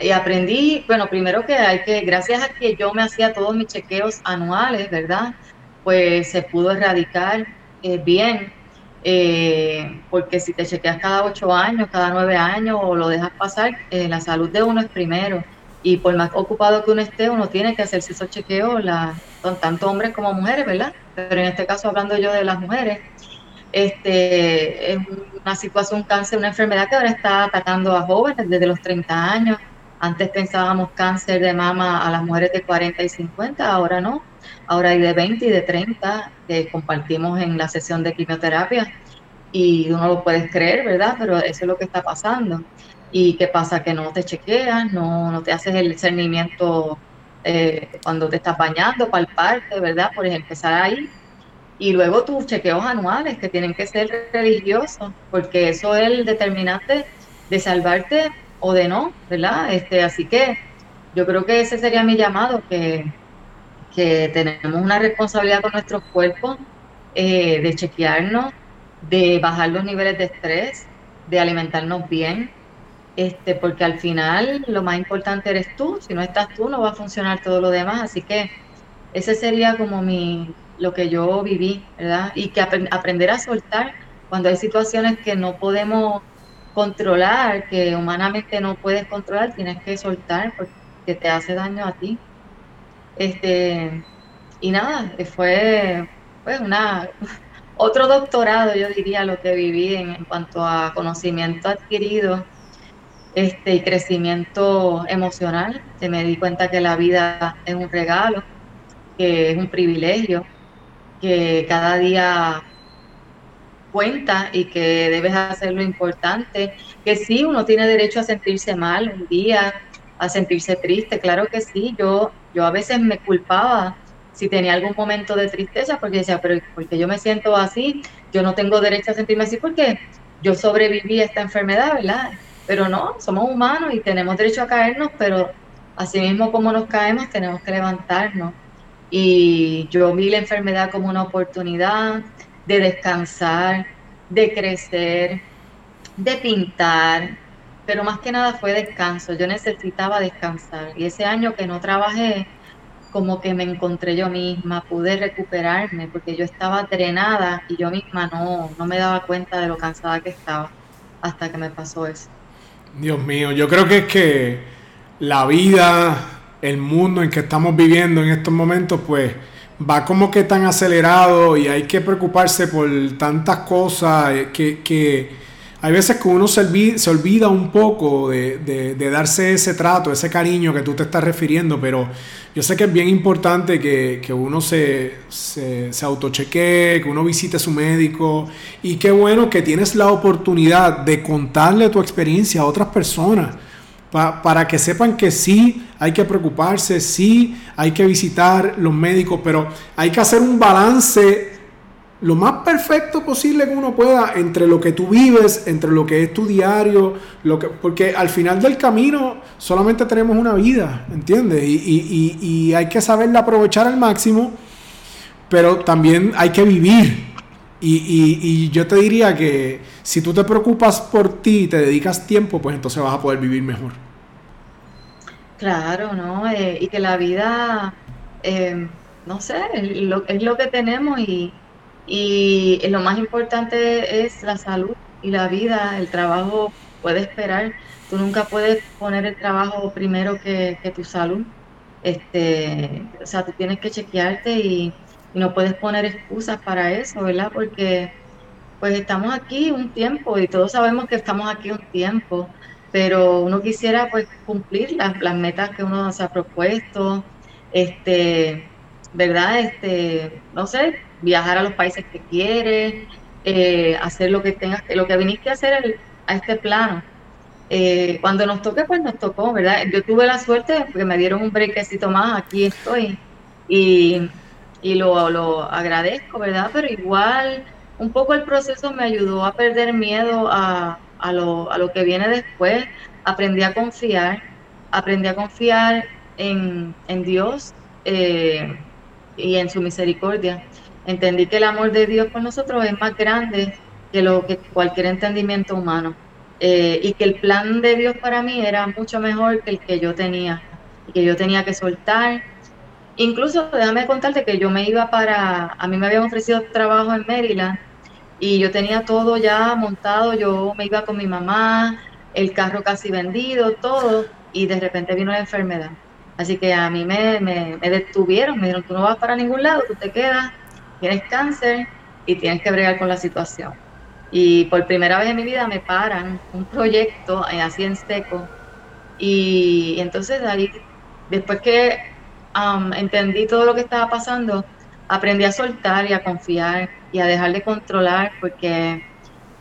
y aprendí, bueno, primero que hay que, gracias a que yo me hacía todos mis chequeos anuales, ¿verdad? Pues se pudo erradicar eh, bien, eh, porque si te chequeas cada ocho años, cada nueve años o lo dejas pasar, eh, la salud de uno es primero. Y por más ocupado que uno esté, uno tiene que hacerse esos chequeos, la, tanto hombres como mujeres, ¿verdad? Pero en este caso, hablando yo de las mujeres, este, es una situación, un cáncer, una enfermedad que ahora está atacando a jóvenes desde los 30 años. Antes pensábamos cáncer de mama a las mujeres de 40 y 50, ahora no. Ahora hay de 20 y de 30 que compartimos en la sesión de quimioterapia y uno lo puedes creer, ¿verdad? Pero eso es lo que está pasando. ¿Y qué pasa? Que no te chequeas, no, no te haces el discernimiento eh, cuando te estás bañando, palparte, ¿verdad? Por empezar ahí. Y luego tus chequeos anuales, que tienen que ser religiosos, porque eso es el determinante de salvarte o de no, ¿verdad? Este, así que yo creo que ese sería mi llamado, que, que tenemos una responsabilidad con nuestros cuerpos eh, de chequearnos, de bajar los niveles de estrés, de alimentarnos bien, este, porque al final lo más importante eres tú, si no estás tú no va a funcionar todo lo demás, así que ese sería como mi, lo que yo viví, ¿verdad? Y que aprender a soltar cuando hay situaciones que no podemos controlar, que humanamente no puedes controlar, tienes que soltar porque te hace daño a ti. Este, y nada, fue, fue una *laughs* otro doctorado, yo diría, lo que viví en, en cuanto a conocimiento adquirido este, y crecimiento emocional. Se me di cuenta que la vida es un regalo, que es un privilegio, que cada día cuenta y que debes hacer lo importante, que sí, uno tiene derecho a sentirse mal un día, a sentirse triste, claro que sí, yo, yo a veces me culpaba si tenía algún momento de tristeza, porque decía, pero porque yo me siento así, yo no tengo derecho a sentirme así porque yo sobreviví a esta enfermedad, ¿verdad? Pero no, somos humanos y tenemos derecho a caernos, pero así mismo como nos caemos, tenemos que levantarnos. Y yo vi la enfermedad como una oportunidad de descansar, de crecer, de pintar, pero más que nada fue descanso. Yo necesitaba descansar. Y ese año que no trabajé, como que me encontré yo misma, pude recuperarme, porque yo estaba drenada y yo misma no, no me daba cuenta de lo cansada que estaba hasta que me pasó eso. Dios mío, yo creo que es que la vida, el mundo en que estamos viviendo en estos momentos, pues va como que tan acelerado y hay que preocuparse por tantas cosas que, que hay veces que uno se olvida, un poco de, darse ese trato, ese cariño que tú te estás refiriendo, pero yo sé que es bien importante que, uno se, se, se que uno visite a su médico y qué bueno que tienes la oportunidad de contarle tu experiencia a otras personas para que sepan que sí hay que preocuparse, sí hay que visitar los médicos, pero hay que hacer un balance lo más perfecto posible que uno pueda entre lo que tú vives, entre lo que es tu diario, lo que, porque al final del camino solamente tenemos una vida, ¿entiendes? Y, y hay que saberla aprovechar al máximo, pero también hay que vivir. Y, yo te diría que si tú te preocupas por ti y te dedicas tiempo, pues entonces vas a poder vivir mejor. Claro, ¿no? Eh, y que la vida, eh, no sé, lo, es lo que tenemos y y lo más importante es la salud y la vida, el trabajo puede esperar. Tú nunca puedes poner el trabajo primero que, tu salud. Este, o sea, tú tienes que chequearte y, no puedes poner excusas para eso, ¿verdad? Porque pues estamos aquí un tiempo y todos sabemos que estamos aquí un tiempo, pero uno quisiera pues cumplir las, las metas que uno se ha propuesto, este, ¿verdad? Este, no sé, viajar a los países que quieres, eh, hacer lo que tengas, lo que viniste a hacer a este plano. Eh, cuando nos toque, pues nos tocó, ¿verdad? Yo tuve la suerte porque me dieron un brequecito más, aquí estoy y, y lo, lo agradezco, ¿verdad? Pero igual un poco el proceso me ayudó a perder miedo a, a, lo, a lo que viene después, aprendí a confiar, aprendí a confiar en, en Dios, eh, y en su misericordia. Entendí que el amor de Dios por nosotros es más grande que lo que cualquier entendimiento humano. Eh, y que el plan de Dios para mí era mucho mejor que el que yo tenía y que yo tenía que soltar. Incluso déjame contarte que yo me iba para, a mí me habían ofrecido trabajo en Maryland y yo tenía todo ya montado, yo me iba con mi mamá, el carro casi vendido, todo, y de repente vino la enfermedad. Así que a mí me, me, me detuvieron, me dijeron, tú no vas para ningún lado, tú te quedas, tienes cáncer y tienes que bregar con la situación. Y por primera vez en mi vida me paran un proyecto así en seco. Y, entonces ahí, después que um, entendí todo lo que estaba pasando, aprendí a soltar y a confiar y a dejar de controlar porque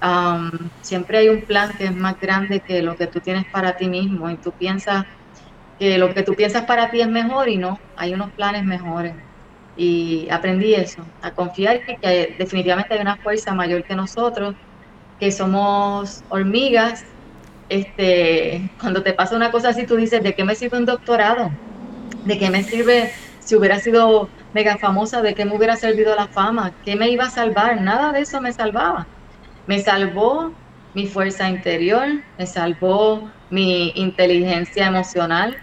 um, siempre hay un plan que es más grande que lo que tú tienes para ti mismo y tú piensas que lo que tú piensas para ti es mejor y no, hay unos planes mejores. Y aprendí eso, a confiar que definitivamente hay una fuerza mayor que nosotros, que somos hormigas. Este, cuando te pasa una cosa así, tú dices, ¿de qué me sirve un doctorado? ¿De qué me sirve si hubiera sido mega famosa? ¿De qué me hubiera servido la fama? ¿Qué me iba a salvar? Nada de eso me salvaba. Me salvó mi fuerza interior, me salvó mi inteligencia emocional,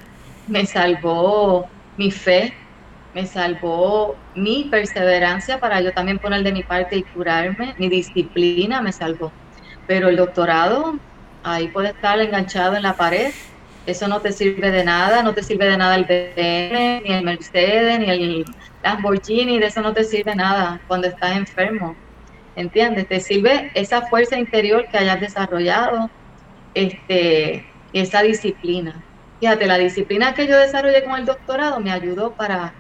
me salvó mi fe, me salvó mi perseverancia para yo también poner de mi parte y curarme, mi disciplina me salvó. Pero el doctorado, ahí puede estar enganchado en la pared, eso no te sirve de nada, no te sirve de nada el BM, ni el Mercedes, ni el Lamborghini, de eso no te sirve nada cuando estás enfermo. ¿Entiendes? Te sirve esa fuerza interior que hayas desarrollado, este, esa disciplina. Fíjate, la disciplina que yo desarrollé con el doctorado me ayudó para,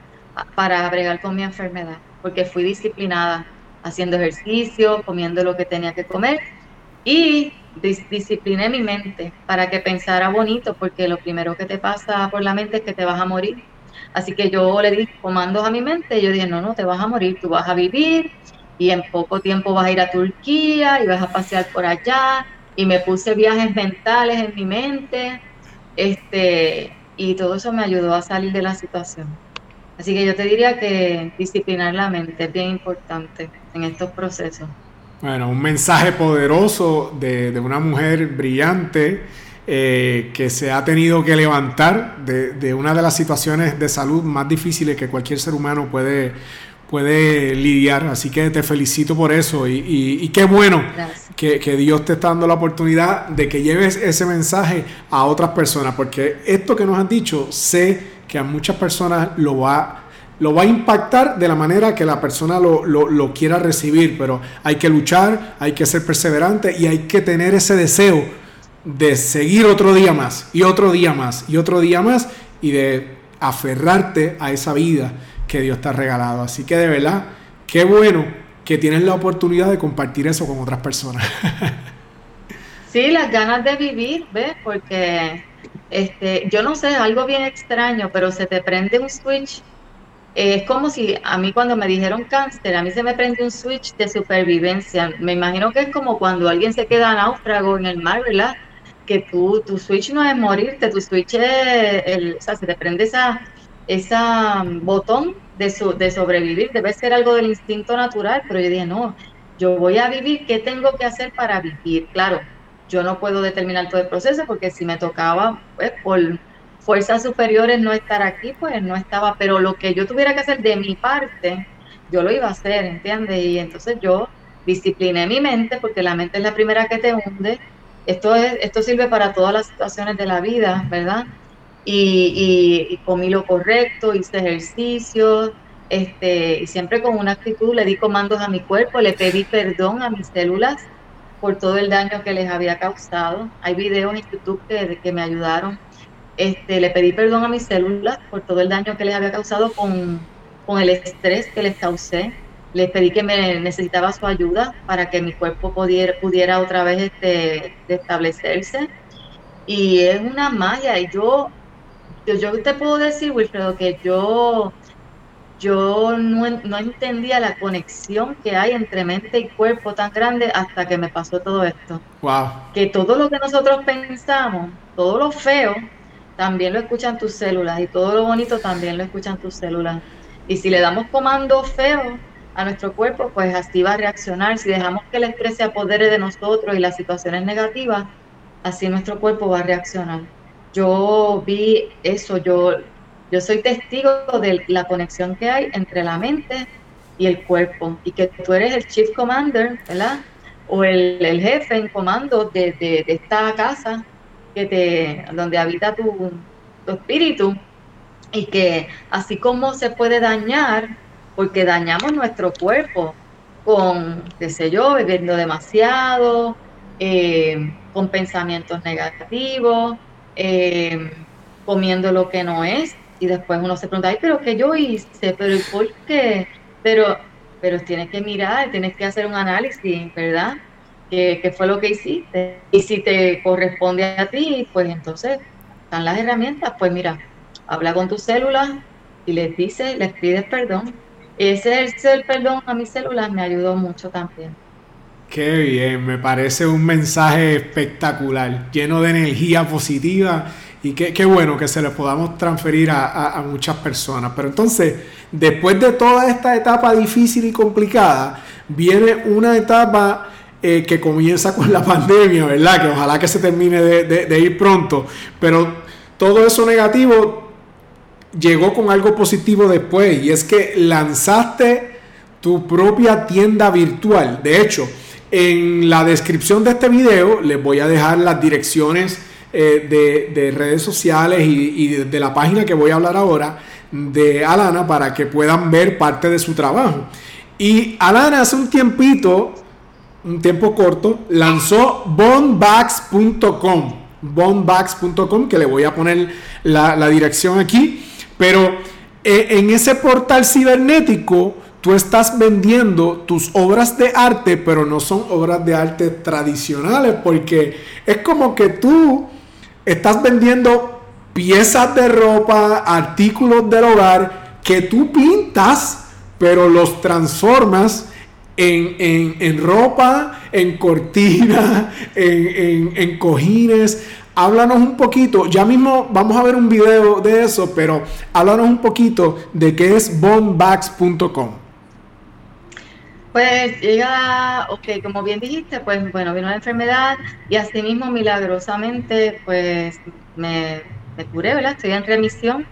para bregar con mi enfermedad, porque fui disciplinada, haciendo ejercicio, comiendo lo que tenía que comer y discipliné mi mente para que pensara bonito, porque lo primero que te pasa por la mente es que te vas a morir. Así que yo le di comandos a mi mente y yo dije, no, no, te vas a morir, tú vas a vivir y en poco tiempo vas a ir a Turquía y vas a pasear por allá. Y me puse viajes mentales en mi mente este, y todo eso me ayudó a salir de la situación. Así que yo te diría que disciplinar la mente es bien importante en estos procesos. Bueno, un mensaje poderoso de, una mujer brillante eh, que se ha tenido que levantar de, una de las situaciones de salud más difíciles que cualquier ser humano puede, puede lidiar. Así que te felicito por eso y, qué bueno que, que, Dios te está dando la oportunidad de que lleves ese mensaje a otras personas, porque esto que nos han dicho, sé que a muchas personas lo va, lo va a impactar de la manera que la persona lo, lo quiera recibir, pero hay que luchar, hay que ser perseverante y hay que tener ese deseo de seguir otro día más y otro día más y otro día más y de aferrarte a esa vida que Dios te ha regalado. Así que de verdad, qué bueno que tienes la oportunidad de compartir eso con otras personas. *laughs* sí, las ganas de vivir, ¿ves? Porque este, yo no sé, algo bien extraño, pero se te prende un switch. es como si a mí cuando me dijeron cáncer, a mí se me prende un switch de supervivencia. Me imagino que es como cuando alguien se queda náufrago en el mar, ¿verdad? Que tú, tu switch no es morirte, tu switch es, el, o sea, se te prende esa esa um, botón de, de sobrevivir, debe ser algo del instinto natural, pero yo dije, no, yo voy a vivir, ¿qué tengo que hacer para vivir? Claro, yo no puedo determinar todo el proceso porque si me tocaba, pues por fuerzas superiores no estar aquí, pues no estaba, pero lo que yo tuviera que hacer de mi parte, yo lo iba a hacer, ¿entiendes? Y entonces yo discipliné mi mente porque la mente es la primera que te hunde. Esto, es, esto sirve para todas las situaciones de la vida, ¿verdad? y, comí lo correcto, hice ejercicio, este, y siempre con una actitud le di comandos a mi cuerpo, le pedí perdón a mis células por todo el daño que les había causado. Hay videos en YouTube que, que me ayudaron. Este, le pedí perdón a mis células por todo el daño que les había causado con, con el estrés que les causé. Les pedí que me necesitaba su ayuda para que mi cuerpo pudiera, pudiera otra vez este, establecerse. Y es una magia. Y yo yo, te puedo decir, Wilfredo, que yo, yo no, no, entendía la conexión que hay entre mente y cuerpo tan grande hasta que me pasó todo esto. Wow. Que todo lo que nosotros pensamos, todo lo feo, también lo escuchan tus células y todo lo bonito también lo escuchan tus células. Y si le damos comandos feos a nuestro cuerpo, pues así va a reaccionar. Si dejamos que el estrés se apodere de nosotros y las situaciones negativas, así nuestro cuerpo va a reaccionar. Yo vi eso, yo, yo soy testigo de la conexión que hay entre la mente y el cuerpo y que tú eres el chief commander, ¿verdad? O el, jefe en comando de, esta casa que te, donde habita tu, tu espíritu y que así como se puede dañar, porque dañamos nuestro cuerpo con, qué sé yo, bebiendo demasiado, eh, con pensamientos negativos, eh, comiendo lo que no es, y después uno se pregunta, ay, pero ¿qué yo hice? ¿Pero por qué? Pero, pero tienes que mirar, tienes que hacer un análisis, ¿verdad? ¿Qué, ¿Qué fue lo que hiciste? Y si te corresponde a ti, pues entonces están las herramientas, pues mira, habla con tus células y les dices, les pides perdón. Ese es el perdón a mis células me ayudó mucho también. Qué bien, me parece un mensaje espectacular, lleno de energía positiva y qué, bueno que se le podamos transferir a, muchas personas. Pero entonces, después de toda esta etapa difícil y complicada, viene una etapa eh, que comienza con la *laughs* pandemia, ¿verdad? Que ojalá que se termine de ir pronto. Pero todo eso negativo llegó con algo positivo después y es que lanzaste tu propia tienda virtual. De hecho, en la descripción de este video les voy a dejar las direcciones eh, de, redes sociales y, de la página que voy a hablar ahora de Alana para que puedan ver parte de su trabajo. Y Alana hace un tiempito, un tiempo corto, lanzó bonbags.com. Bonbags.com, que le voy a poner la, la dirección aquí pero eh, en ese portal cibernético tú estás vendiendo tus obras de arte, pero no son obras de arte tradicionales, porque es como que tú estás vendiendo piezas de ropa, artículos del hogar que tú pintas, pero los transformas en, en ropa, en cortina, *laughs* en, en, cojines. Háblanos un poquito, ya mismo vamos a ver un video de eso, pero háblanos un poquito de qué es bombbags.com. Pues llega, ok, como bien dijiste, pues bueno, vino la enfermedad y así mismo milagrosamente pues me, me curé, ¿verdad? Estoy en remisión.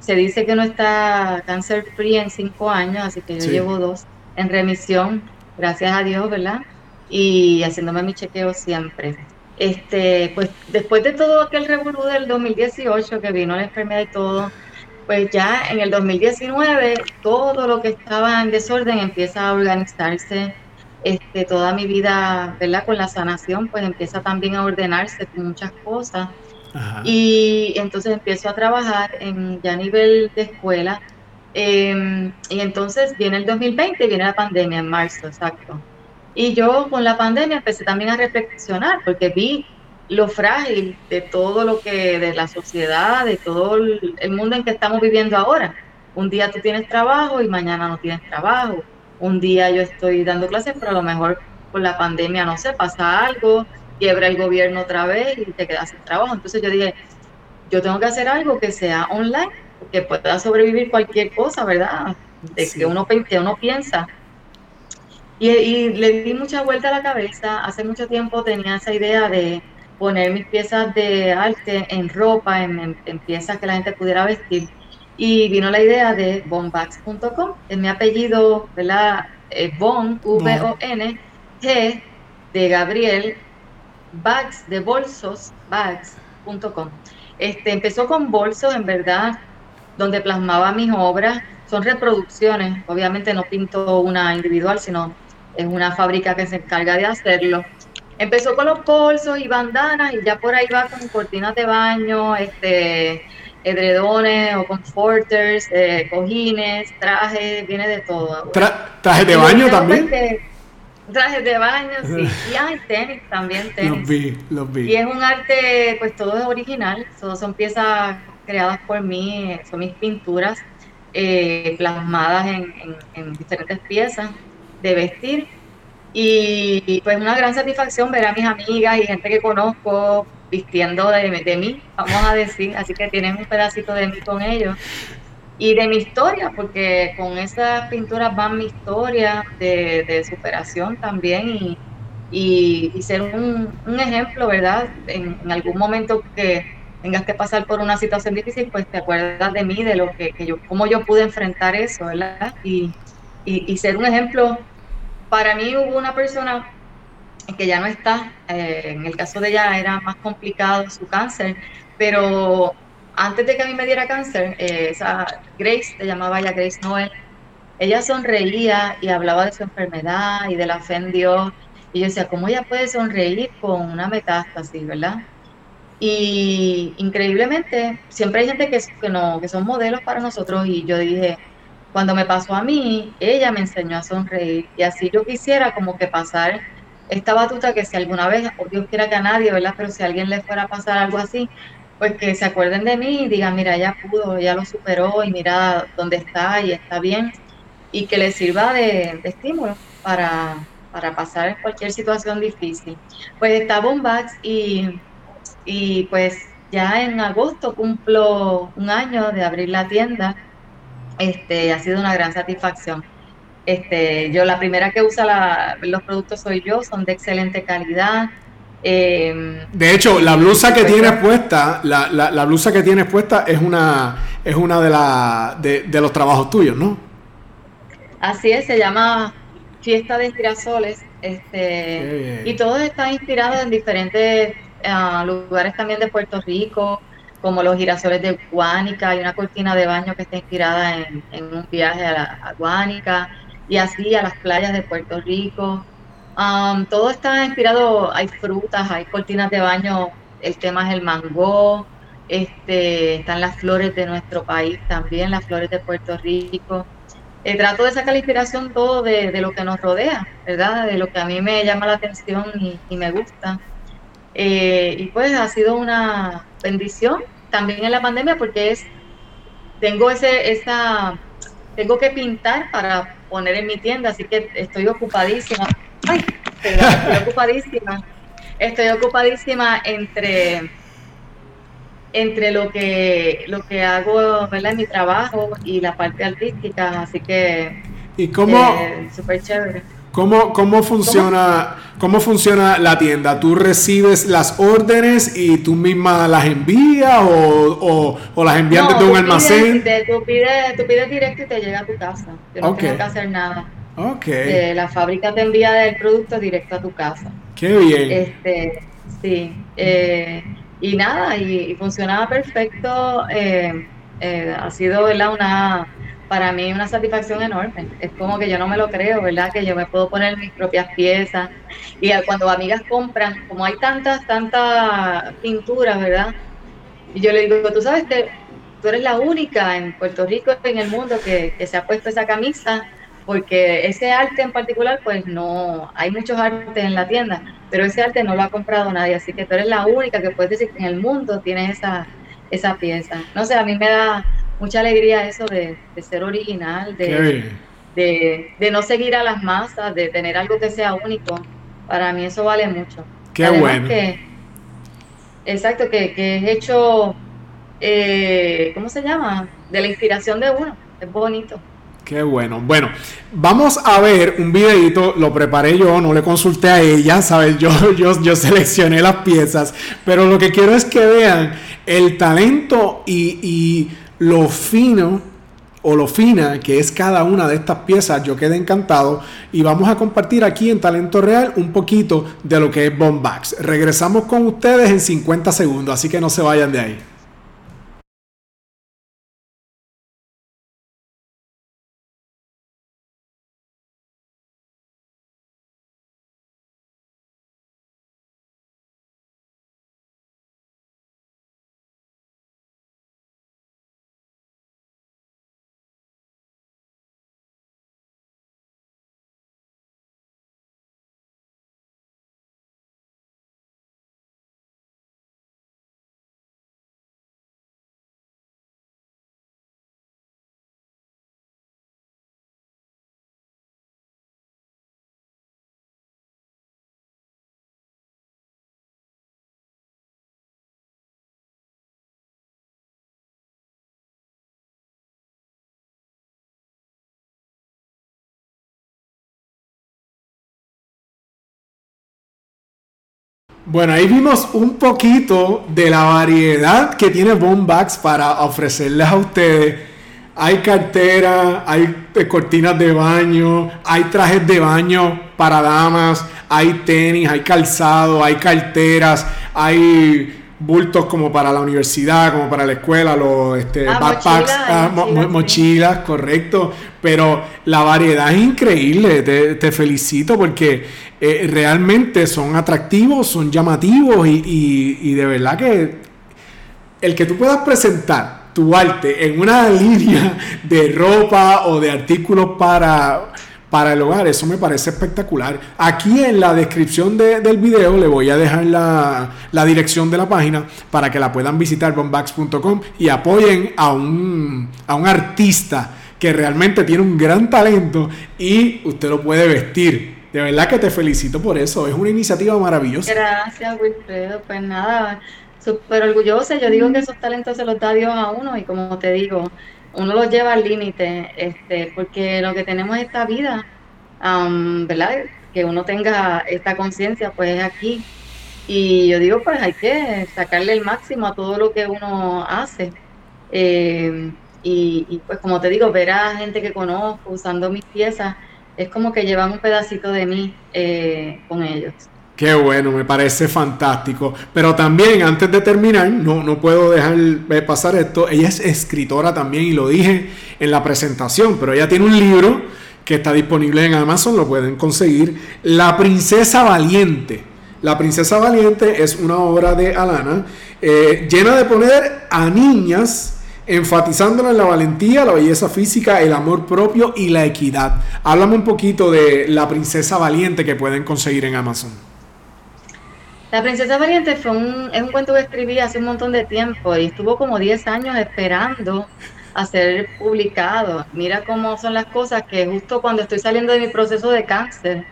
Se dice que no está cáncer free en cinco años, así que yo llevo dos en remisión, gracias a Dios, ¿verdad? Y haciéndome mi chequeo siempre. Este, pues después de todo aquel revolú del 2018 que vino la enfermedad y todo, pues ya en el 2019 todo lo que estaba en desorden empieza a organizarse. Este, toda mi vida, ¿verdad? Con la sanación, pues empieza también a ordenarse con muchas cosas. Y entonces empiezo a trabajar en, ya a nivel de escuela. Em, y entonces viene el 2020, viene la pandemia en marzo, exacto. Y yo con la pandemia empecé también a reflexionar porque vi lo frágil de todo lo que, de la sociedad, de todo el mundo en que estamos viviendo ahora. Un día tú tienes trabajo y mañana no tienes trabajo. Un día yo estoy dando clases, pero a lo mejor por la pandemia, no sé, pasa algo, quiebra el gobierno otra vez y te quedas sin trabajo. Entonces yo dije, yo tengo que hacer algo que sea online, que pueda sobrevivir cualquier cosa, ¿verdad? De que, uno, que uno piensa y, le di mucha vuelta a la cabeza. Hace mucho tiempo tenía esa idea de poner mis piezas de arte en ropa, en, piezas que la gente pudiera vestir. Y vino la idea de bonbags.com. Es mi apellido, ¿verdad? Bon, V-O-N, G de Gabriel, bags de bolsos, bags.com. Este, empezó con bolsos, en verdad, donde plasmaba mis obras. Son reproducciones, obviamente no pinto una individual, sino es una fábrica que se encarga de hacerlo. Empezó con los bolsos y bandanas y ya por ahí va con cortinas de baño, este, edredones o comforters, eh, cojines, trajes, viene de todo. ¿Trajes de baño también? trajes de baño, sí. Y hay tenis también, tenis. Los vi, los vi. Y es un arte, pues todo es original, todos son piezas creadas por mí, son mis pinturas eh, plasmadas en diferentes piezas de vestir. Y pues una gran satisfacción ver a mis amigas y gente que conozco vistiendo de, de mí, vamos a decir, así que tienen un pedacito de mí con ellos y de mi historia, porque con esas pinturas van mi historia de, superación también y, y, ser un, ejemplo, ¿verdad? En, algún momento que tengas que pasar por una situación difícil, pues te acuerdas de mí, de lo que, yo, cómo yo pude enfrentar eso, ¿verdad? Y, y, ser un ejemplo. Para mí hubo una persona que ya no está, eh, en el caso de ella era más complicado su cáncer, pero antes de que a mí me diera cáncer, eh, esa Grace, te llamaba ella Grace Noel, ella sonreía y hablaba de su enfermedad y de la fe en Dios. Y yo decía, ¿cómo ella puede sonreír con una metástasis, verdad? Y increíblemente, siempre hay gente que, que, no, que son modelos para nosotros. Y yo dije, cuando me pasó a mí, ella me enseñó a sonreír. Y así yo quisiera como que pasar esta batuta que si alguna vez, o Dios quiera que a nadie, ¿verdad? Pero si alguien le fuera a pasar algo así, pues que se acuerden de mí y digan, mira, ya pudo, ya lo superó y mira dónde está y está bien y que les sirva de, estímulo para, para, pasar cualquier situación difícil. Pues está Bombax y, y pues ya en agosto cumplo un año de abrir la tienda. Este, ha sido una gran satisfacción. Este, yo la primera que usa los productos soy yo, son de excelente calidad, eh, de hecho, la blusa que tienes puesta, la, la, blusa que tienes puesta es una, es una de, la, de, los trabajos tuyos, ¿no? Así es, se llama Fiesta de Girasoles, este, y todo está inspirado en diferentes ah, lugares también de Puerto Rico, como los girasoles de Guánica, hay una cortina de baño que está inspirada en, un viaje a, la, a Guánica, y así a las playas de Puerto Rico. Um, todo está inspirado, hay frutas, hay cortinas de baño, el tema es el mango, este, están las flores de nuestro país también, las flores de Puerto Rico. Eh, trato de sacar la inspiración todo de, lo que nos rodea, ¿verdad? De lo que a mí me llama la atención y, me gusta. Eh, y pues ha sido una bendición también en la pandemia porque es, tengo ese, esa, tengo que pintar para poner en mi tienda, así que estoy ocupadísima Ay, estoy *laughs* ocupadísima. Estoy ocupadísima entre entre lo que lo que hago en mi trabajo y la parte artística, así que ¿Y cómo eh, súper chévere. ¿Cómo, cómo funciona ¿Cómo? funciona la tienda? ¿Tú recibes las órdenes y tú misma las envías o, o, las envías desde un almacén? tú, pides, tú pides directo y te llega a tu casa. Yo no tengo que hacer nada. Ok. la fábrica te envía el producto directo a tu casa. Qué bien. Este, sí. Eh, y nada, y, funcionaba perfecto. Eh, eh, ha sido, ¿verdad? Una, para mí una satisfacción enorme. Es como que yo no me lo creo, ¿verdad? Que yo me puedo poner mis propias piezas. Y cuando amigas compran, como hay tantas, tantas pinturas, ¿verdad? Y yo le digo, tú sabes que tú eres la única en Puerto Rico, en el mundo, que, que se ha puesto esa camisa porque ese arte en particular, pues no, hay muchos artes en la tienda, pero ese arte no lo ha comprado nadie, así que tú eres la única que puedes decir que en el mundo tienes esa, esa pieza. No sé, a mí me da mucha alegría eso de, ser original, de, de, no seguir a las masas, de tener algo que sea único. Para mí eso vale mucho. Qué bueno. exacto, que, que es hecho, eh, ¿cómo se llama? De la inspiración de uno. Es bonito. Qué bueno. Bueno, vamos a ver un videito, lo preparé yo, no le consulté a ella, ¿sabes? Yo, *laughs* yo, yo seleccioné las piezas, pero lo que quiero es que vean el talento y, y lo fino o lo fina que es cada una de estas piezas. Yo quedé encantado y vamos a compartir aquí en Talento Real un poquito de lo que es Bombax. Regresamos con ustedes en 50 segundos, así que no se vayan de ahí. Bueno, ahí vimos un poquito de la variedad que tiene Bombax para ofrecerles a ustedes. Hay cartera, hay eh, cortinas de baño, hay trajes de baño para damas, hay tenis, hay calzado, hay carteras, hay bultos como para la universidad, como para la escuela, los este, ah, backpacks, ah, mochilas, correcto. Pero la variedad es increíble, te, felicito porque eh, realmente son atractivos, son llamativos y, y de verdad que el que tú puedas presentar tu arte en una *laughs* línea de ropa o de artículos para para el hogar. Eso me parece espectacular. Aquí en la descripción del video le voy a dejar la, dirección de la página para que la puedan visitar bombax.com y apoyen a un, a un artista que realmente tiene un gran talento y usted lo puede vestir. De verdad que te felicito por eso. Es una iniciativa maravillosa. Gracias, Wilfredo. Pues nada, súper orgullosa. Yo digo que esos talentos se los da Dios a uno y como te digo, uno lo lleva al límite, este, porque lo que tenemos es esta vida, ¿verdad? Que uno tenga esta conciencia, pues es aquí. Y yo digo, pues hay que sacarle el máximo a todo lo que uno hace. Eh, y, pues como te digo, ver a gente que conozco usando mis piezas, es como que llevan un pedacito de mí eh, con ellos. Qué bueno, me parece fantástico. Pero también, antes de terminar, no, no puedo dejar pasar esto. Ella es escritora también y lo dije en la presentación, pero ella tiene un libro que está disponible en Amazon, lo pueden conseguir. La Princesa Valiente. La Princesa Valiente es una obra de Alana eh, llena de poner a niñas enfatizándola en la valentía, la belleza física, el amor propio y la equidad. Háblame un poquito de La Princesa Valiente que pueden conseguir en Amazon. La Princesa Valiente fue un, es un cuento que escribí hace un montón de tiempo y estuvo como 10 años esperando a ser publicado. Mira cómo son las cosas que justo cuando estoy saliendo de mi proceso de cáncer,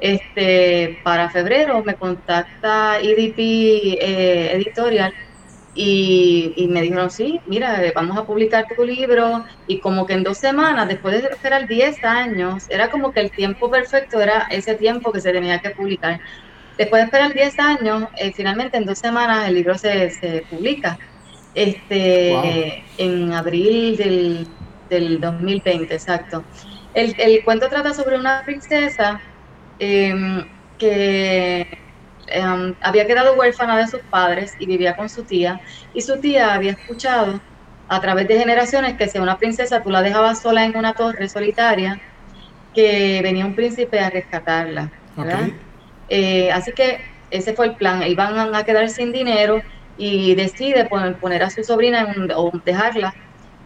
este, para febrero me contacta EDP eh, Editorial y, y, me dijeron, sí, mira, vamos a publicar tu libro y como que en dos semanas, después de esperar 10 años, era como que el tiempo perfecto era ese tiempo que se tenía que publicar. Después de esperar 10 años, eh, finalmente en dos semanas el libro se, se publica. Este, En abril del, del 2020, exacto. El, el, cuento trata sobre una princesa em, que em, había quedado huérfana de sus padres y vivía con su tía. Y su tía había escuchado a través de generaciones que si una princesa tú la dejabas sola en una torre solitaria, que venía un príncipe a rescatarla. ¿verdad? Eh, así que ese fue el plan. Iban a quedar sin dinero y decide poner, a su sobrina o dejarla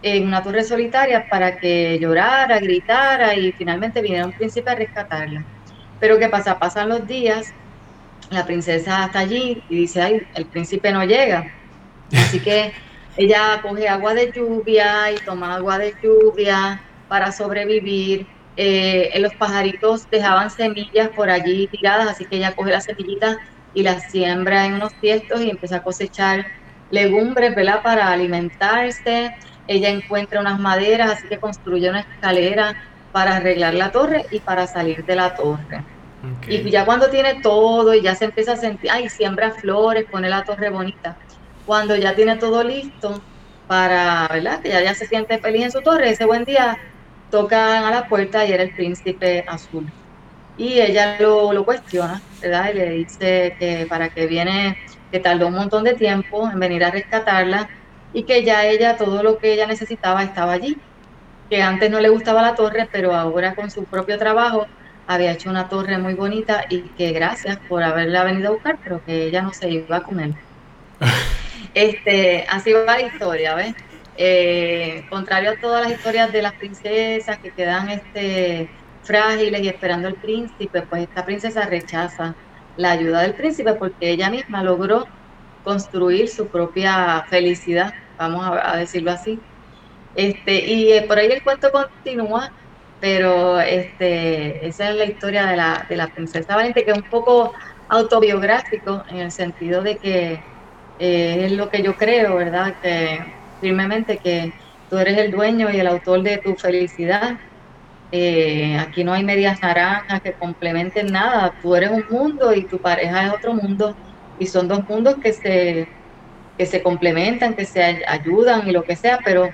en una torre solitaria para que llorara, gritara y finalmente viniera un príncipe a rescatarla. Pero ¿qué pasa? Pasan los días, la princesa está allí y dice, ay, el príncipe no llega. Así que *laughs* ella coge agua de lluvia y toma agua de lluvia para sobrevivir eh, los pajaritos dejaban semillas por allí tiradas, así que ella coge las semillitas y las siembra en unos tiestos y empieza a cosechar legumbres, ¿verdad? Para alimentarse. Ella encuentra unas maderas, así que construye una escalera para arreglar la torre y para salir de la torre. Y ya cuando tiene todo y ya se empieza a sentir, ay, siembra flores, pone la torre bonita. Cuando ya tiene todo listo para, ¿verdad? Que ya, ya se siente feliz en su torre, ese buen día tocan a la puerta y era el príncipe azul. Y ella lo, lo cuestiona, ¿verdad? Y le dice que para qué viene, que tardó un montón de tiempo en venir a rescatarla y que ya ella, todo lo que ella necesitaba estaba allí. Que antes no le gustaba la torre, pero ahora con su propio trabajo había hecho una torre muy bonita y que gracias por haberla venido a buscar, pero que ella no se iba con él. *laughs* este, así va la historia, ¿ves? Eh, contrario a todas las historias de las princesas que quedan este, frágiles y esperando al príncipe, pues esta princesa rechaza la ayuda del príncipe porque ella misma logró construir su propia felicidad, vamos a, decirlo así. Este, y eh, por ahí el cuento continúa, pero este, esa es la historia de la, de la princesa Valiente, que es un poco autobiográfico en el sentido de que eh, es lo que yo creo, ¿verdad? Que firmemente que tú eres el dueño y el autor de tu felicidad. Eh, aquí no hay medias naranjas que complementen nada. Tú eres un mundo y tu pareja es otro mundo. y son dos mundos que se, que se complementan, que se ayudan y lo que sea, pero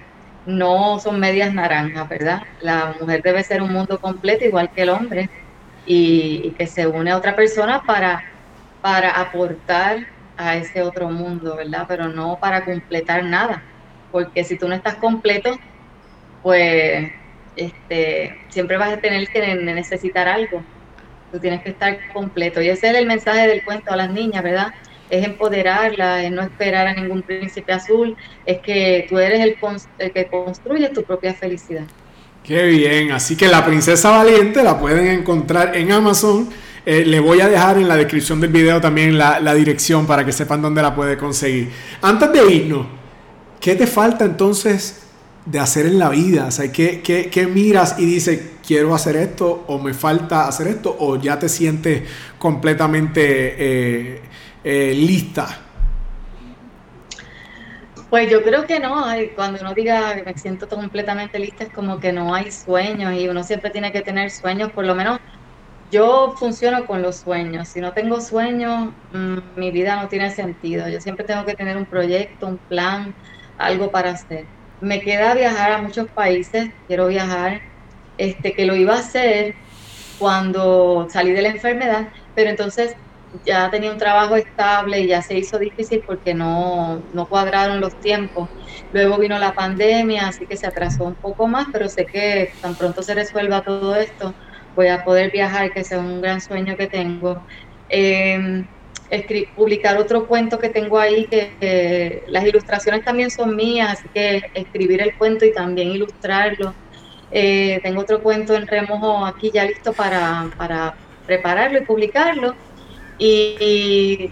no son medias naranjas, ¿verdad? La mujer debe ser un mundo completo igual que el hombre y, que se une a otra persona para, para aportar a ese otro mundo, ¿verdad? Pero no para completar nada, porque si tú no estás completo, pues este, siempre vas a tener que necesitar algo. Tú tienes que estar completo. Y ese es el mensaje del cuento a las niñas, ¿verdad? Es empoderarla, es no esperar a ningún príncipe azul, es que tú eres el, el que construye tu propia felicidad. Qué bien, así que la princesa valiente la pueden encontrar en Amazon. Eh, le voy a dejar en la descripción del video también la, la, dirección para que sepan dónde la puede conseguir. Antes de irnos, ¿qué te falta entonces de hacer en la vida? O sea, ¿qué, qué, miras y dices, quiero hacer esto o me falta hacer esto o ya te sientes completamente eh, eh, lista? Pues yo creo que no, cuando uno diga que me siento completamente lista es como que no hay sueños y uno siempre tiene que tener sueños, por lo menos yo funciono con los sueños, si no tengo sueños mm, mi vida no tiene sentido, yo siempre tengo que tener un proyecto, un plan, algo para hacer me queda viajar a muchos países, quiero viajar, este, que lo iba a hacer cuando salí de la enfermedad, pero entonces ya tenía un trabajo estable y ya se hizo difícil porque no, no cuadraron los tiempos. Luego vino la pandemia, así que se atrasó un poco más, pero sé que tan pronto se resuelva todo esto, voy a poder viajar, que sea un gran sueño que tengo. Eh, publicar otro cuento que tengo ahí, que, las ilustraciones también son mías, así que escribir el cuento y también ilustrarlo. Eh, tengo otro cuento en remojo aquí ya listo para, para prepararlo y publicarlo y,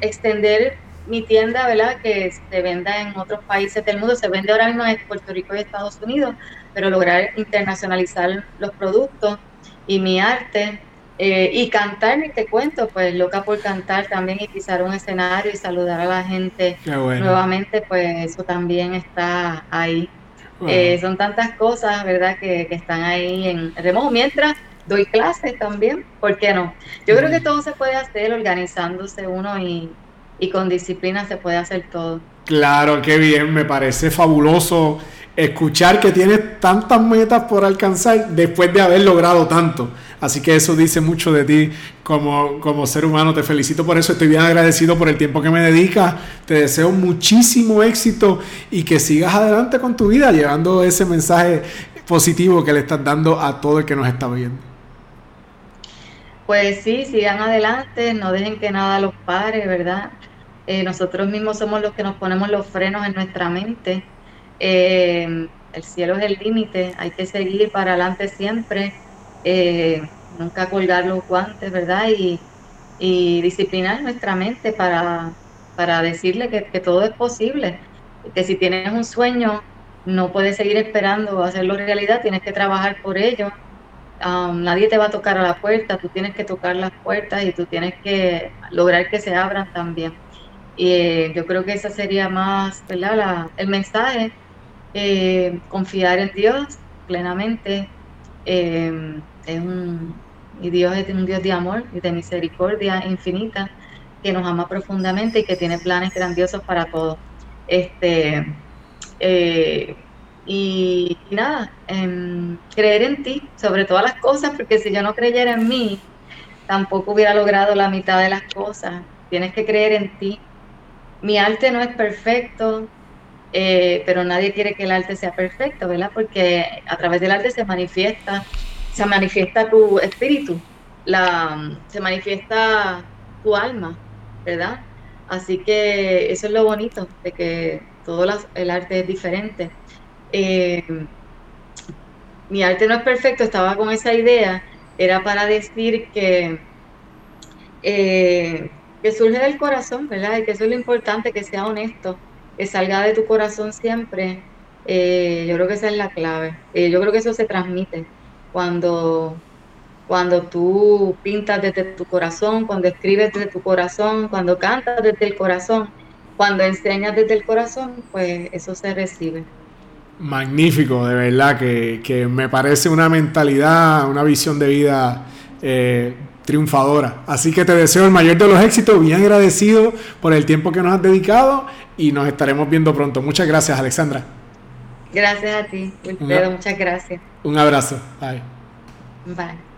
extender mi tienda, ¿verdad? Que se venda en otros países del mundo. Se vende ahora mismo en Puerto Rico y Estados Unidos, pero lograr internacionalizar los productos y mi arte eh, y cantar, ni te cuento, pues loca por cantar también y pisar un escenario y saludar a la gente nuevamente, pues eso también está ahí. Eh, son tantas cosas, ¿verdad?, que, están ahí en remojo. Mientras doy clases también, ¿por qué no? Yo creo que todo se puede hacer organizándose uno y, y con disciplina se puede hacer todo. Claro, qué bien, me parece fabuloso escuchar que tienes tantas metas por alcanzar después de haber logrado tanto. Así que eso dice mucho de ti como, como ser humano. Te felicito por eso. Estoy bien agradecido por el tiempo que me dedicas. Te deseo muchísimo éxito y que sigas adelante con tu vida, llevando ese mensaje positivo que le estás dando a todo el que nos está viendo. Pues sí, sigan adelante, no dejen que nada los pare, ¿verdad? Eh, nosotros mismos somos los que nos ponemos los frenos en nuestra mente. Eh, el cielo es el límite, hay que seguir para adelante siempre eh, nunca colgar los guantes, ¿verdad? Y, disciplinar nuestra mente para, para decirle que, todo es posible, que si tienes un sueño, no puedes seguir esperando hacerlo realidad, tienes que trabajar por ello. Um, nadie te va a tocar a la puerta, tú tienes que tocar las puertas y tú tienes que lograr que se abran también. Y eh, yo creo que ese sería más, ¿verdad? el mensaje, eh, confiar en Dios plenamente, eh, es un, y Dios es un Dios de amor y de misericordia infinita, que nos ama profundamente y que tiene planes grandiosos para todos. Este, eh, y, nada, em, creer en ti sobre todas las cosas, porque si yo no creyera en mí, tampoco hubiera logrado la mitad de las cosas. Tienes que creer en ti. Mi arte no es perfecto, eh, pero nadie quiere que el arte sea perfecto, ¿verdad? Porque a través del arte se manifiesta se manifiesta tu espíritu, se manifiesta tu alma, ¿verdad? Así que eso es lo bonito, de que todo el arte es diferente. Eh, mi arte no es perfecto, estaba con esa idea, era para decir que, eh, que surge del corazón, ¿verdad? Y que eso es lo importante, que sea honesto, que salga de tu corazón siempre. Eh, yo creo que esa es la clave. yo creo que eso se transmite cuando, cuando tú pintas desde tu corazón, cuando escribes desde tu corazón, cuando cantas desde el corazón, cuando enseñas desde el corazón, pues eso se recibe. Magnífico, de verdad, que, me parece una mentalidad, una visión de vida eh, triunfadora. Así que te deseo el mayor de los éxitos, bien agradecido por el tiempo que nos has dedicado y nos estaremos viendo pronto. Muchas gracias, Alexandra. Gracias a ti, Wilfredo, muchas gracias. Un abrazo. Bye. Bye.